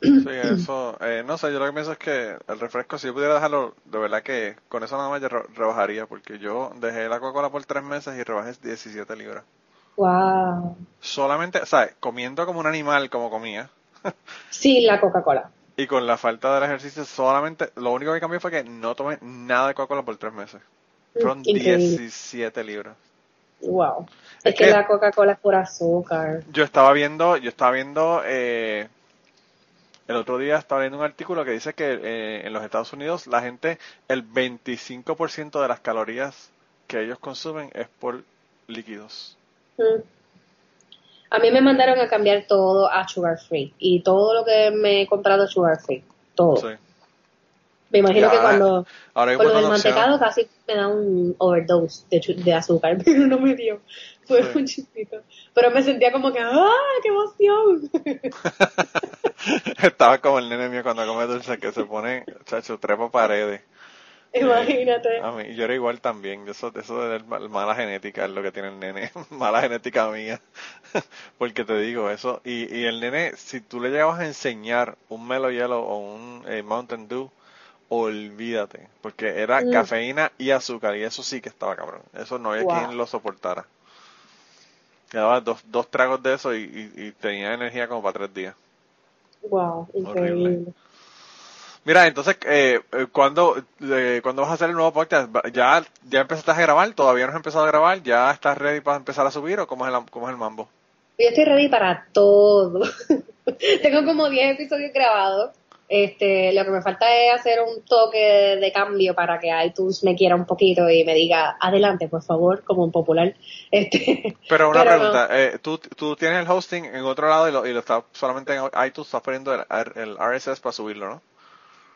Sí, eso, eh, no sé, yo lo que pienso es que el refresco, si yo pudiera dejarlo, de verdad que con eso nada más yo re- rebajaría, porque yo dejé la Coca-Cola por tres meses y rebajé 17 libras. Wow. Solamente, ¿sabes? Comiendo como un animal como comía, Sí, la Coca-Cola. y con la falta del ejercicio, solamente, lo único que cambió fue que no tomé nada de Coca-Cola por tres meses. Fueron Increíble. 17 libras. Wow. Es Es que que- la Coca-Cola es pura azúcar. Yo estaba viendo, yo estaba viendo, eh, el otro día estaba viendo un artículo que dice que eh, en los Estados Unidos la gente, el 25% de las calorías que ellos consumen es por líquidos. Mm. A mí me mandaron a cambiar todo a sugar free. Y todo lo que me he comprado es sugar free. Todo. Sí. Me imagino Ya, que cuando ahora hay con lo del mantecado casi me da un overdose de, de azúcar, pero no me dio. Fue Sí. un chispito. Pero me sentía como que, ¡ah, qué emoción! Estaba como el nene mío cuando come dulce que se pone, chacho, trepa paredes. Imagínate. A mí, yo era igual también. Eso, eso de la mala genética es lo que tiene el nene. mala genética mía. Porque te digo eso. Y, y el nene, si tú le llegabas a enseñar un Melo Yellow o un eh, Mountain Dew, olvídate. Porque era Mm. cafeína y azúcar. Y eso sí que estaba cabrón. Eso no había Wow. quien lo soportara. Le daba dos, dos tragos de eso y, y- y tenía energía como para tres días. Wow, increíble. Horrible. Mira, entonces, eh, eh, ¿cuándo, eh, ¿cuándo vas a hacer el nuevo podcast? ¿Ya, ¿Ya empezaste a grabar? ¿Todavía no has empezado a grabar? ¿Ya estás ready para empezar a subir o cómo es el, cómo es el mambo? Yo estoy ready para todo. Tengo como 10 episodios grabados. Este, lo que me falta es hacer un toque de cambio para que iTunes me quiera un poquito y me diga, adelante, por favor, como un popular. Este, Pero una Pero no. pregunta, eh, ¿tú, tú tienes el hosting en otro lado y lo, y lo estás solamente en iTunes, estás poniendo el, el RSS para subirlo, ¿no?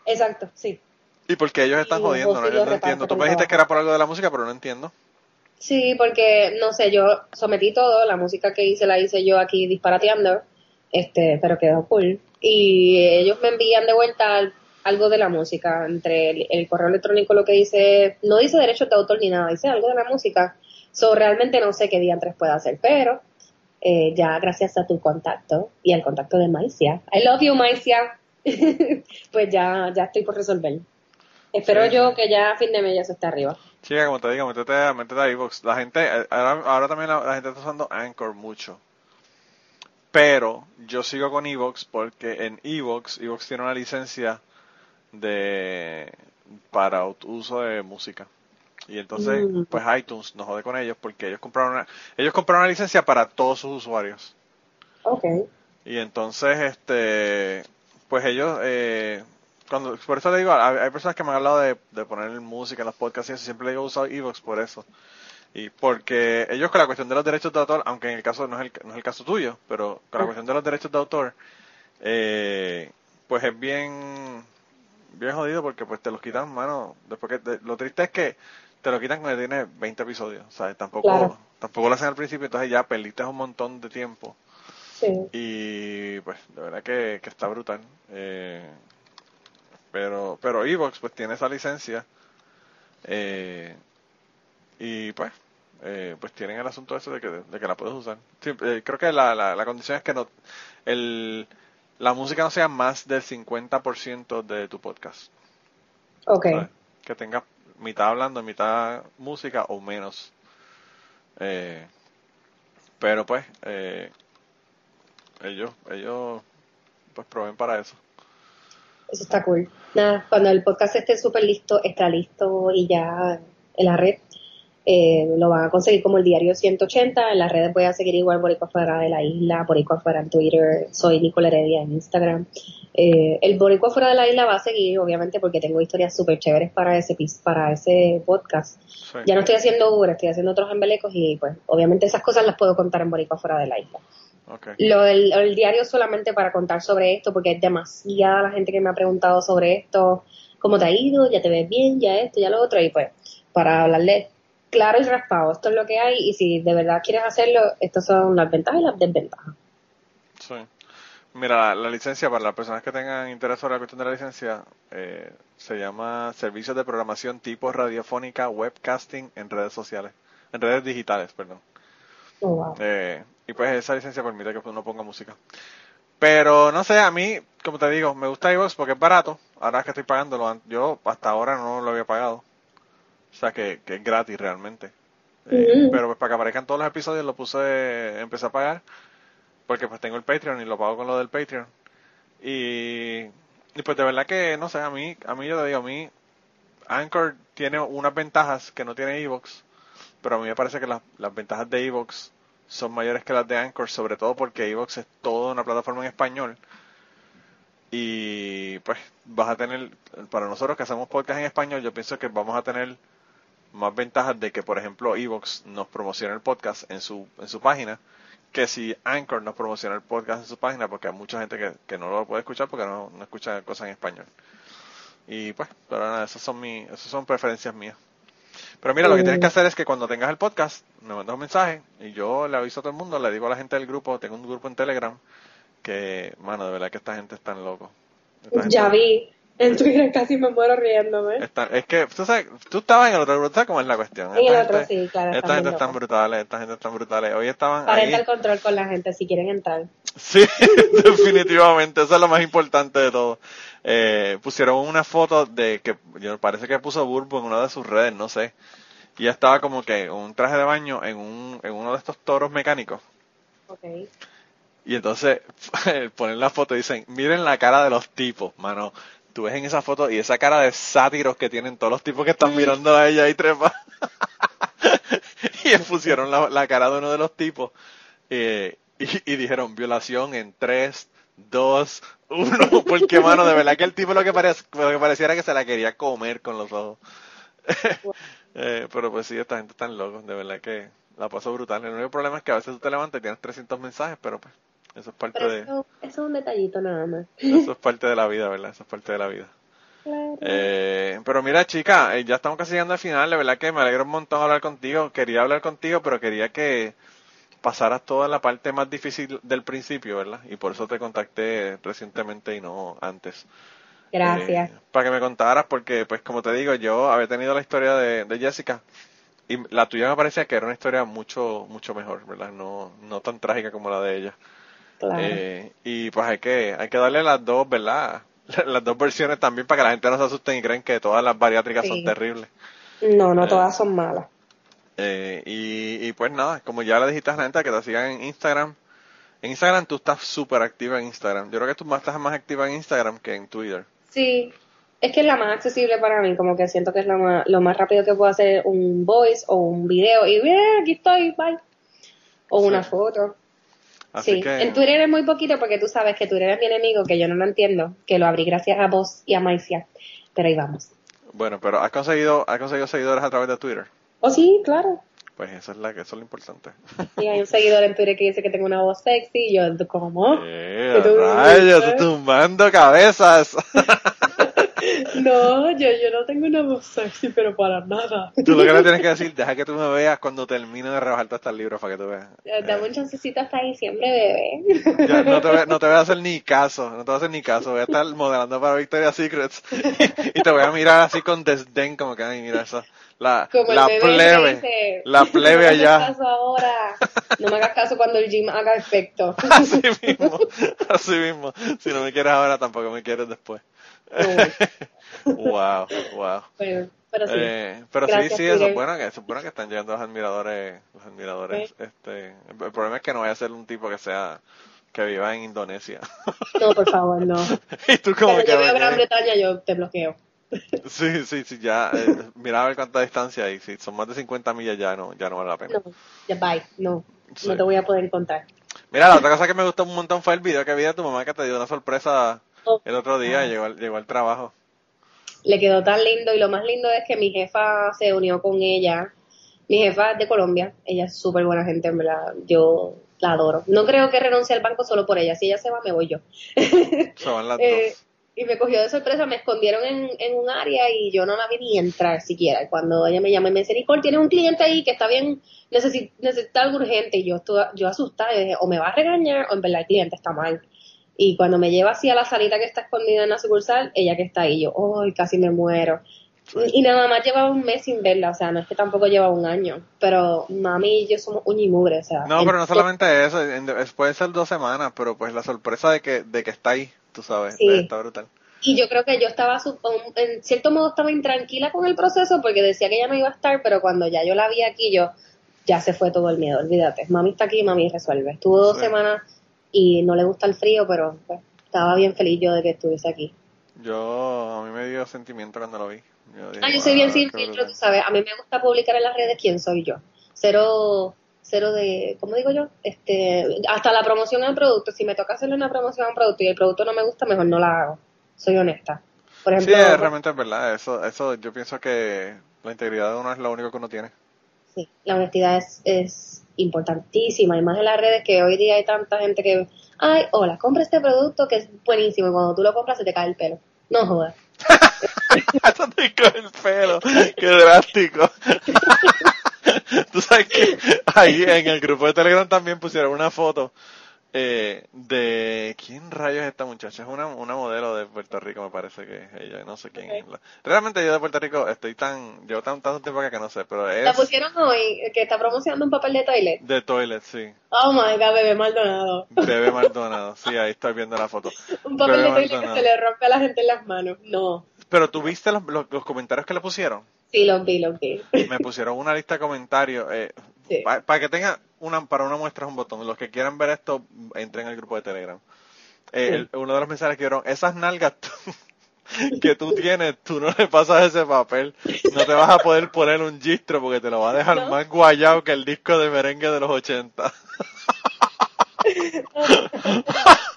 exacto, sí. ¿Y por qué ellos están Y jodiendo? ¿no? Yo no entiendo. Tú me dijiste que era por algo de la música, pero no entiendo. Sí, porque, no sé, yo sometí todo, la música que hice la hice yo aquí disparateando, este, pero quedó cool. Y ellos me envían de vuelta al- algo de la música, entre el, el correo electrónico lo que dice, no dice derechos de autor ni nada, dice algo de la música. So, realmente no sé qué diantres puedo hacer, pero eh, ya gracias a tu contacto y al contacto de Maicia, I love you Maicia, pues ya, ya estoy por resolver. Espero Sí, yo que ya a fin de mes ya se esté arriba. Chica, como te digo, métete, a- métete a iVoox. La gente, eh, ahora, ahora también la, la gente está usando Anchor mucho. Pero yo sigo con Evox porque en Evox, Evox tiene una licencia de para uso de música. Y entonces, Mm. pues iTunes nos jode con ellos porque ellos compraron una, ellos compraron una licencia para todos sus usuarios. Ok. Y entonces, este, pues ellos, eh, cuando, por eso le digo, hay, hay personas que me han hablado de, de poner música en los podcasts y eso, siempre le digo usar Evox por eso. Y porque ellos con la cuestión de los derechos de autor, aunque en el caso no es el, no es el caso tuyo, pero con la Ah. cuestión de los derechos de autor, eh, pues es bien, bien jodido porque pues te los quitan, mano, después que, te- lo triste es que te lo quitan cuando tienes 20 episodios, ¿sabes? Tampoco, Claro. tampoco lo hacen al principio, entonces ya perdiste un montón de tiempo. Sí. Y pues de verdad que, que está brutal. Eh, pero pero Evox pues tiene esa licencia. eh, y pues eh, pues tienen el asunto ese de que, de que la puedes usar. Sí, eh, creo que la, la, la condición es que no el, la música no sea más del 50% de tu podcast. Ok. Que tengas mitad hablando, mitad música o menos. Eh, pero pues, eh, ellos, ellos pues proveen para eso. Eso está cool. Nada, cuando el podcast esté súper listo, está listo y ya en la red eh, lo van a conseguir como el diario 180. En las redes voy a seguir igual Boricua Fuera de la Isla, Boricua Fuera en Twitter, soy Nicola Heredia en Instagram. Eh, el Boricua Fuera de la Isla va a seguir, obviamente, porque tengo historias súper chéveres para ese, pis- para ese podcast. Sí. Ya no estoy haciendo Uber, estoy haciendo otros embelecos y pues obviamente esas cosas las puedo contar en Boricua Fuera de la Isla. Lo del el diario solamente para contar sobre esto, porque es demasiada la gente que me ha preguntado sobre esto, cómo te ha ido, ya te ves bien, ya esto, ya lo otro, y pues para hablarle claro y raspado, esto es lo que hay, y si de verdad quieres hacerlo, estas son las ventajas y las desventajas. Sí. Mira, la, licencia, para las personas que tengan interés sobre la cuestión de la licencia, eh, se llama Servicios de Programación Tipo Radiofónica Webcasting en redes sociales, en redes digitales, perdón. Oh, wow. Eh, y pues esa licencia permite que uno ponga música. Pero no sé, a mí, como te digo, me gusta iVoox porque es barato. Ahora es que estoy pagándolo, yo hasta ahora no lo había pagado. O sea que, que es gratis realmente. Eh. Pero pues para que aparezcan todos los episodios lo puse, empecé a pagar. Porque pues tengo el Patreon y lo pago con lo del Patreon. Y, y pues de verdad que, no sé, a mí, a mí yo te digo, a mí Anchor tiene unas ventajas que no tiene Evox, pero a mí me parece que las, las ventajas de Evox son mayores que las de Anchor, sobre todo porque Evox es toda una plataforma en español. Y pues vas a tener, para nosotros que hacemos podcast en español, yo pienso que vamos a tener más ventajas de que, por ejemplo, Evox nos promocione el podcast en su, en su página, que si Anchor nos promociona el podcast en su página, porque hay mucha gente que, que no lo puede escuchar porque no, no escucha cosas en español. Y pues, pero nada, esas son, mi, esas son preferencias mías. Pero mira, lo que tienes que hacer es que cuando tengas el podcast, me mandas un mensaje y yo le aviso a todo el mundo, le digo a la gente del grupo, tengo un grupo en Telegram, que, mano, de verdad que esta gente es tan loco. Esta gente- Ya vi. En Twitter casi me muero riéndome. es que, tú sabes, tú estabas en el otro grupo, ¿sabes cómo es la cuestión? En el otro, gente- sí, claro. Esta gente están brutales, esta gente están brutales. Hoy estaban Parenta ahí. el control con la gente si quieren entrar. Sí, definitivamente, eso es lo más importante de todo. Eh, pusieron una foto de que yo parece que puso Burbo en una de sus redes, no sé. Y ella estaba como que un traje de baño en, un, en uno de estos toros mecánicos. Ok. Y entonces ponen la foto y dicen, miren la cara de los tipos, mano. Tú ves en esa foto y esa cara de sátiros que tienen todos los tipos que están mirando a ella y trepa. y pusieron la, cara de uno de los tipos eh, y, dijeron violación en 3, 2, 1. Porque, mano, de verdad que el tipo lo que, parec- lo que parecía era que se la quería comer con los ojos. Eh, pero pues sí, esta gente tan locos, de verdad que la paso brutal. El único problema es que a veces tú te levantas y tienes 300 mensajes, pero pues eso es parte Pero de eso, es un detallito nada más. eso es parte de la vida, ¿verdad? Eso es parte de la vida. Claro. Eh, pero mira, chica, eh, ya estamos casi llegando al final. De verdad que me alegro un montón hablar contigo. Quería hablar contigo, pero quería que pasaras toda la parte más difícil del principio, ¿verdad? Y por eso te contacté recientemente y no antes. Gracias. Eh, para que me contaras, porque, pues, como te digo, yo había tenido la historia de, de Jessica y la tuya me parecía que era una historia mucho, mucho mejor, ¿verdad? No, no tan trágica como la de ella. Claro. Eh, y pues hay que, hay que darle las dos, ¿verdad? Las dos versiones también para que la gente no se asusten y creen que todas las bariátricas son terribles. no, no eh, todas son malas. Eh, y, y pues nada, como ya le dijiste a la gente que te sigan en Instagram. En Instagram tú estás súper activa en Instagram. Yo creo que tú más estás más activa en Instagram que en Twitter. Sí, es que es la más accesible para mí, como que siento que es lo más, lo más rápido que puedo hacer un voice o un video y bien, aquí estoy, bye. O una foto. Así sí, que, en Twitter es muy poquito porque tú sabes que Twitter es mi enemigo, que yo no lo entiendo, que lo abrí gracias a vos y a Maicia. Pero ahí vamos. bueno, pero has conseguido, has conseguido seguidores a través de Twitter. Oh, sí, claro. Pues eso es la que, eso es lo importante. Y hay un seguidor en Twitter que dice que tengo una voz sexy y yo, ¿cómo? Eh, ¿Qué tú rayos, tumbando cabezas. No, yo, yo no tengo una voz sexy, pero para nada. Tú lo que le tienes que decir, deja que tú me veas cuando termine de rebajarte hasta el libro para que tú veas. Eh, Dame un chancecito hasta diciembre, bebé. Ya, no, te voy, no te voy a hacer ni caso, no te voy a hacer ni caso. Voy a estar modelando para Victoria's Secrets y, y te voy a mirar así con desdén, como que, ay, mira esa, la, Como el la bebé plebe, dice, la plebe no me allá. hagas caso ahora. No me hagas caso cuando el gym haga efecto. Así mismo, así mismo. Si no me quieres ahora, tampoco me quieres después. Wow, wow. Pero sí. Eh, pero Gracias, sí, sí, eso es Twitter. bueno que, eso es bueno que están llegando los admiradores, los admiradores. Este, el problema es que no vaya a ser un tipo que sea, que viva en Indonesia. No, por favor, no. y tú como Cuando que yo veo Gran Bretaña, yo te bloqueo. Sí, sí, sí, ya, eh, mira a ver cuánta distancia hay, si son más de 50 millas ya no, ya no vale la pena. No, ya bye. No, Sí. no te voy a poder contar. Mira, la otra cosa que me gustó un montón fue el video que vi de tu mamá que te dio una sorpresa. El otro día, Ah. llegó, al- llegó al trabajo. Le quedó tan lindo y lo más lindo es que mi jefa se unió con ella. Mi jefa es de Colombia, ella es súper buena gente, en verdad. Yo la adoro. No creo que renuncie al banco solo por ella. Si ella se va, me voy yo. Se van las Eh, dos. y me cogió de sorpresa, me escondieron en, en un área y yo no la vi ni entrar siquiera. Y cuando ella me llama y me dice, Nicole, tienes un cliente ahí que está bien, necesita, necesita algo urgente. Y yo, estuve, yo asustada, y dije, o me va a regañar o en verdad el cliente está mal. Y cuando me lleva así a la salita que está escondida en la sucursal, ella que está ahí, yo, ¡ay, casi me muero! Y nada más llevaba un mes sin verla, o sea, no es que tampoco lleva un año, pero mami y yo somos uña y mugre, o sea. No, pero no en- solamente eso, puede ser dos semanas, pero pues la sorpresa de que, de que está ahí, tú sabes, Sí. está brutal. Y yo creo que yo estaba, en cierto modo, estaba intranquila con el proceso porque decía que ella no iba a estar, pero cuando ya yo la vi aquí, yo, ya se fue todo el miedo, olvídate. Mami está aquí, mami resuelve. Estuvo dos Sí. semanas y no le gusta el frío, pero pues, estaba bien feliz yo de que estuviese aquí. Yo, a mí me dio sentimiento cuando lo vi. Yo dije, Ah, yo soy bien "Wow, sin filtro, brutal". tú sabes. A mí me gusta publicar en las redes quién soy yo. Cero, cero de, ¿cómo digo yo? Este, hasta la promoción al producto. Si me toca hacerle una promoción a un producto y el producto no me gusta, mejor no la hago. Soy honesta. Por Sí, ejemplo, es- realmente es verdad, eso, eso yo pienso que la integridad de uno es lo único que uno tiene. Sí, la honestidad es, es importantísima, y más en las redes que hoy día hay tanta gente que, ay, hola, compra este producto que es buenísimo, y cuando tú lo compras se te cae el pelo. No jodas. Eso te con el pelo. Qué drástico. Tú sabes que ahí en el grupo de Telegram también pusieron una foto eh, de quién rayos es esta muchacha. Es una, una modelo de Puerto Rico me parece que es ella no sé quién es realmente yo de Puerto Rico estoy tan llevo tan, tanto tiempo acá que no sé pero es la pusieron hoy que está promocionando un papel de toilet. De toilet sí. Oh my god bebé Maldonado. Bebé Maldonado sí ahí estoy viendo la foto. Un papel de toilet que se le rompe a la gente en las manos. No. Pero tú viste los, los, los comentarios que le pusieron. Sí los vi los vi. Me pusieron una lista de comentarios eh, para que tenga una, para una muestra es un botón. Los que quieran ver esto, entren al grupo de Telegram. Eh, uno de los mensajes que vieron, esas nalgas que tú tienes, tú no le pasas ese papel. No te vas a poder poner un gistro porque te lo va a dejar más guayado que el disco de merengue de los 80.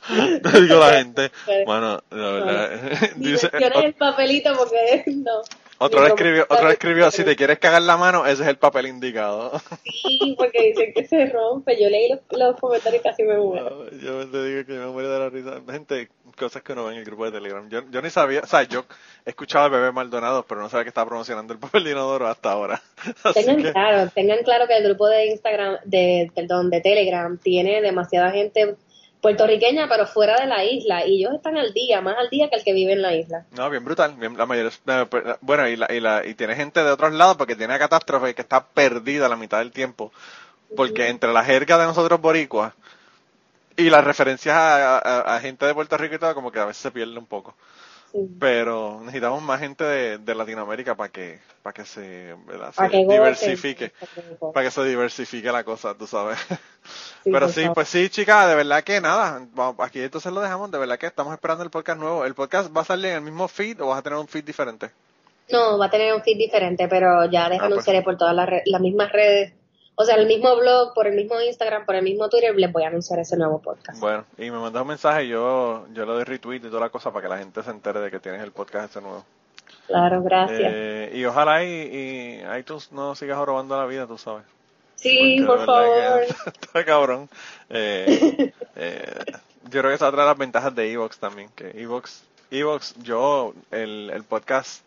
Te digo la gente, bueno, la verdad, dice, el papelito porque no. Otro le escribió, otro escribió, si te quieres cagar la mano, ese es el papel indicado. Sí, porque dicen que se rompe. Yo leí los, comentarios y casi me muero. yo te digo que me muero de la risa. Gente, cosas que no ven en el grupo de Telegram. Yo, yo ni sabía, o sea, yo escuchaba al bebé Maldonado, pero no sabía que estaba promocionando el papel de inodoro hasta ahora. tengan claro, tengan claro que el grupo de Instagram, de, perdón, de Telegram tiene demasiada gente puertorriqueña, pero fuera de la isla, y ellos están al día, más al día que el que vive en la isla. No, bien brutal, bien, la mayoría, eh, pues, bueno, y, la, y, la, y tiene gente de otros lados, porque tiene catástrofe que está perdida la mitad del tiempo, porque entre la jerga de nosotros boricuas y las referencias a, gente de Puerto Rico y todo, como que a veces se pierde un poco. Pero necesitamos más gente de, Latinoamérica para que, para que se, diversifique, para que se diversifique la cosa, tú sabes. Pero sí, pues sí, chicas, de verdad que nada, aquí entonces lo dejamos, de verdad que estamos esperando el podcast nuevo. ¿El podcast va a salir en el mismo feed o vas a tener un feed diferente? No, va a tener un feed diferente, pero ya les ah, anunciaré pues. por todas las, las mismas redes o sea, el mismo blog, por el mismo Instagram, por el mismo Twitter, les voy a anunciar ese nuevo podcast. Bueno, y me mandas un mensaje y yo, yo le doy retweet y toda la cosa para que la gente se entere de que tienes el podcast ese nuevo. Claro, gracias. Eh, y ojalá y, y tú no sigas robando la vida, tú sabes. Sí, por favor. Está cabrón. Eh, eh, yo creo que esa es otra de las ventajas de Evox también, que Evox, Evox, yo, el, el podcast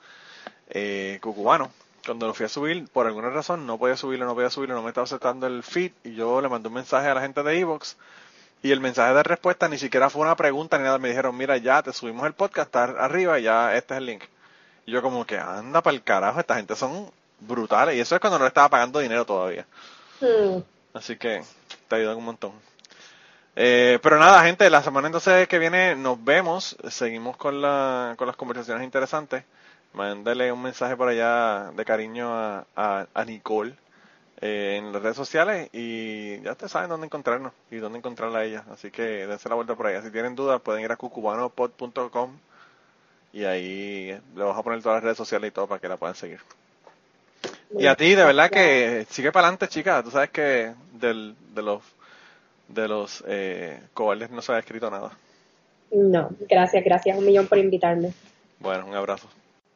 eh, cucubano, cuando lo fui a subir, por alguna razón no podía subirlo, no podía subirlo, no me estaba aceptando el feed y yo le mandé un mensaje a la gente de Evox y el mensaje de respuesta ni siquiera fue una pregunta ni nada, me dijeron, mira, ya te subimos el podcast, está arriba y ya este es el link. Y yo como que anda para el carajo, esta gente son brutales y eso es cuando no le estaba pagando dinero todavía. Hmm. Así que te ayudan un montón. Eh, pero nada, gente, la semana entonces que viene nos vemos, seguimos con, la, con las conversaciones interesantes. Mándale un mensaje por allá de cariño a, a, Nicole eh, en las redes sociales y ya ustedes saben dónde encontrarnos y dónde encontrarla a ella. Así que dense la vuelta por allá. Si tienen dudas pueden ir a cucubanopod.com y ahí le vamos a poner todas las redes sociales y todo para que la puedan seguir. Y a ti, de verdad que sigue para adelante, chica. Tú sabes que del, de los de los eh, cobardes no se ha escrito nada. No, gracias, gracias un millón por invitarme. Bueno, un abrazo.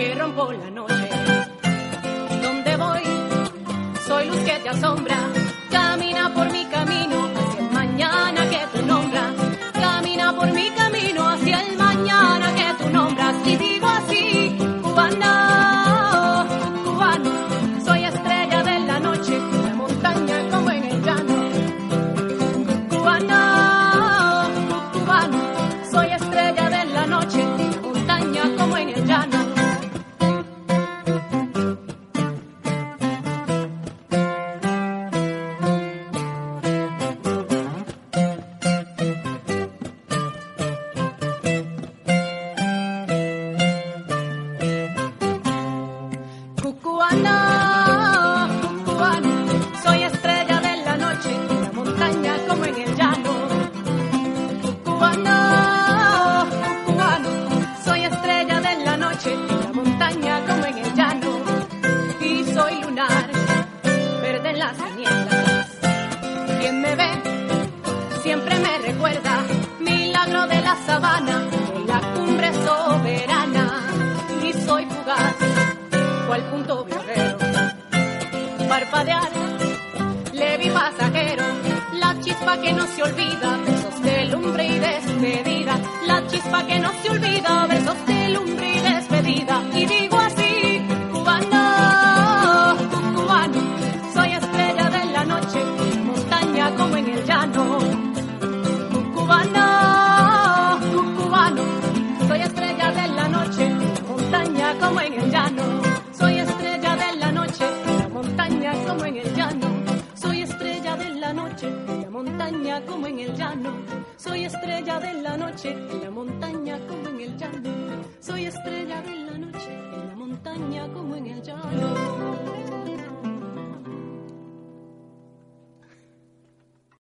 que rompo la noche. Donde voy, soy luz que te asombra. Camina por mi camino hacia mañana que te nombra. Camina por mi camino.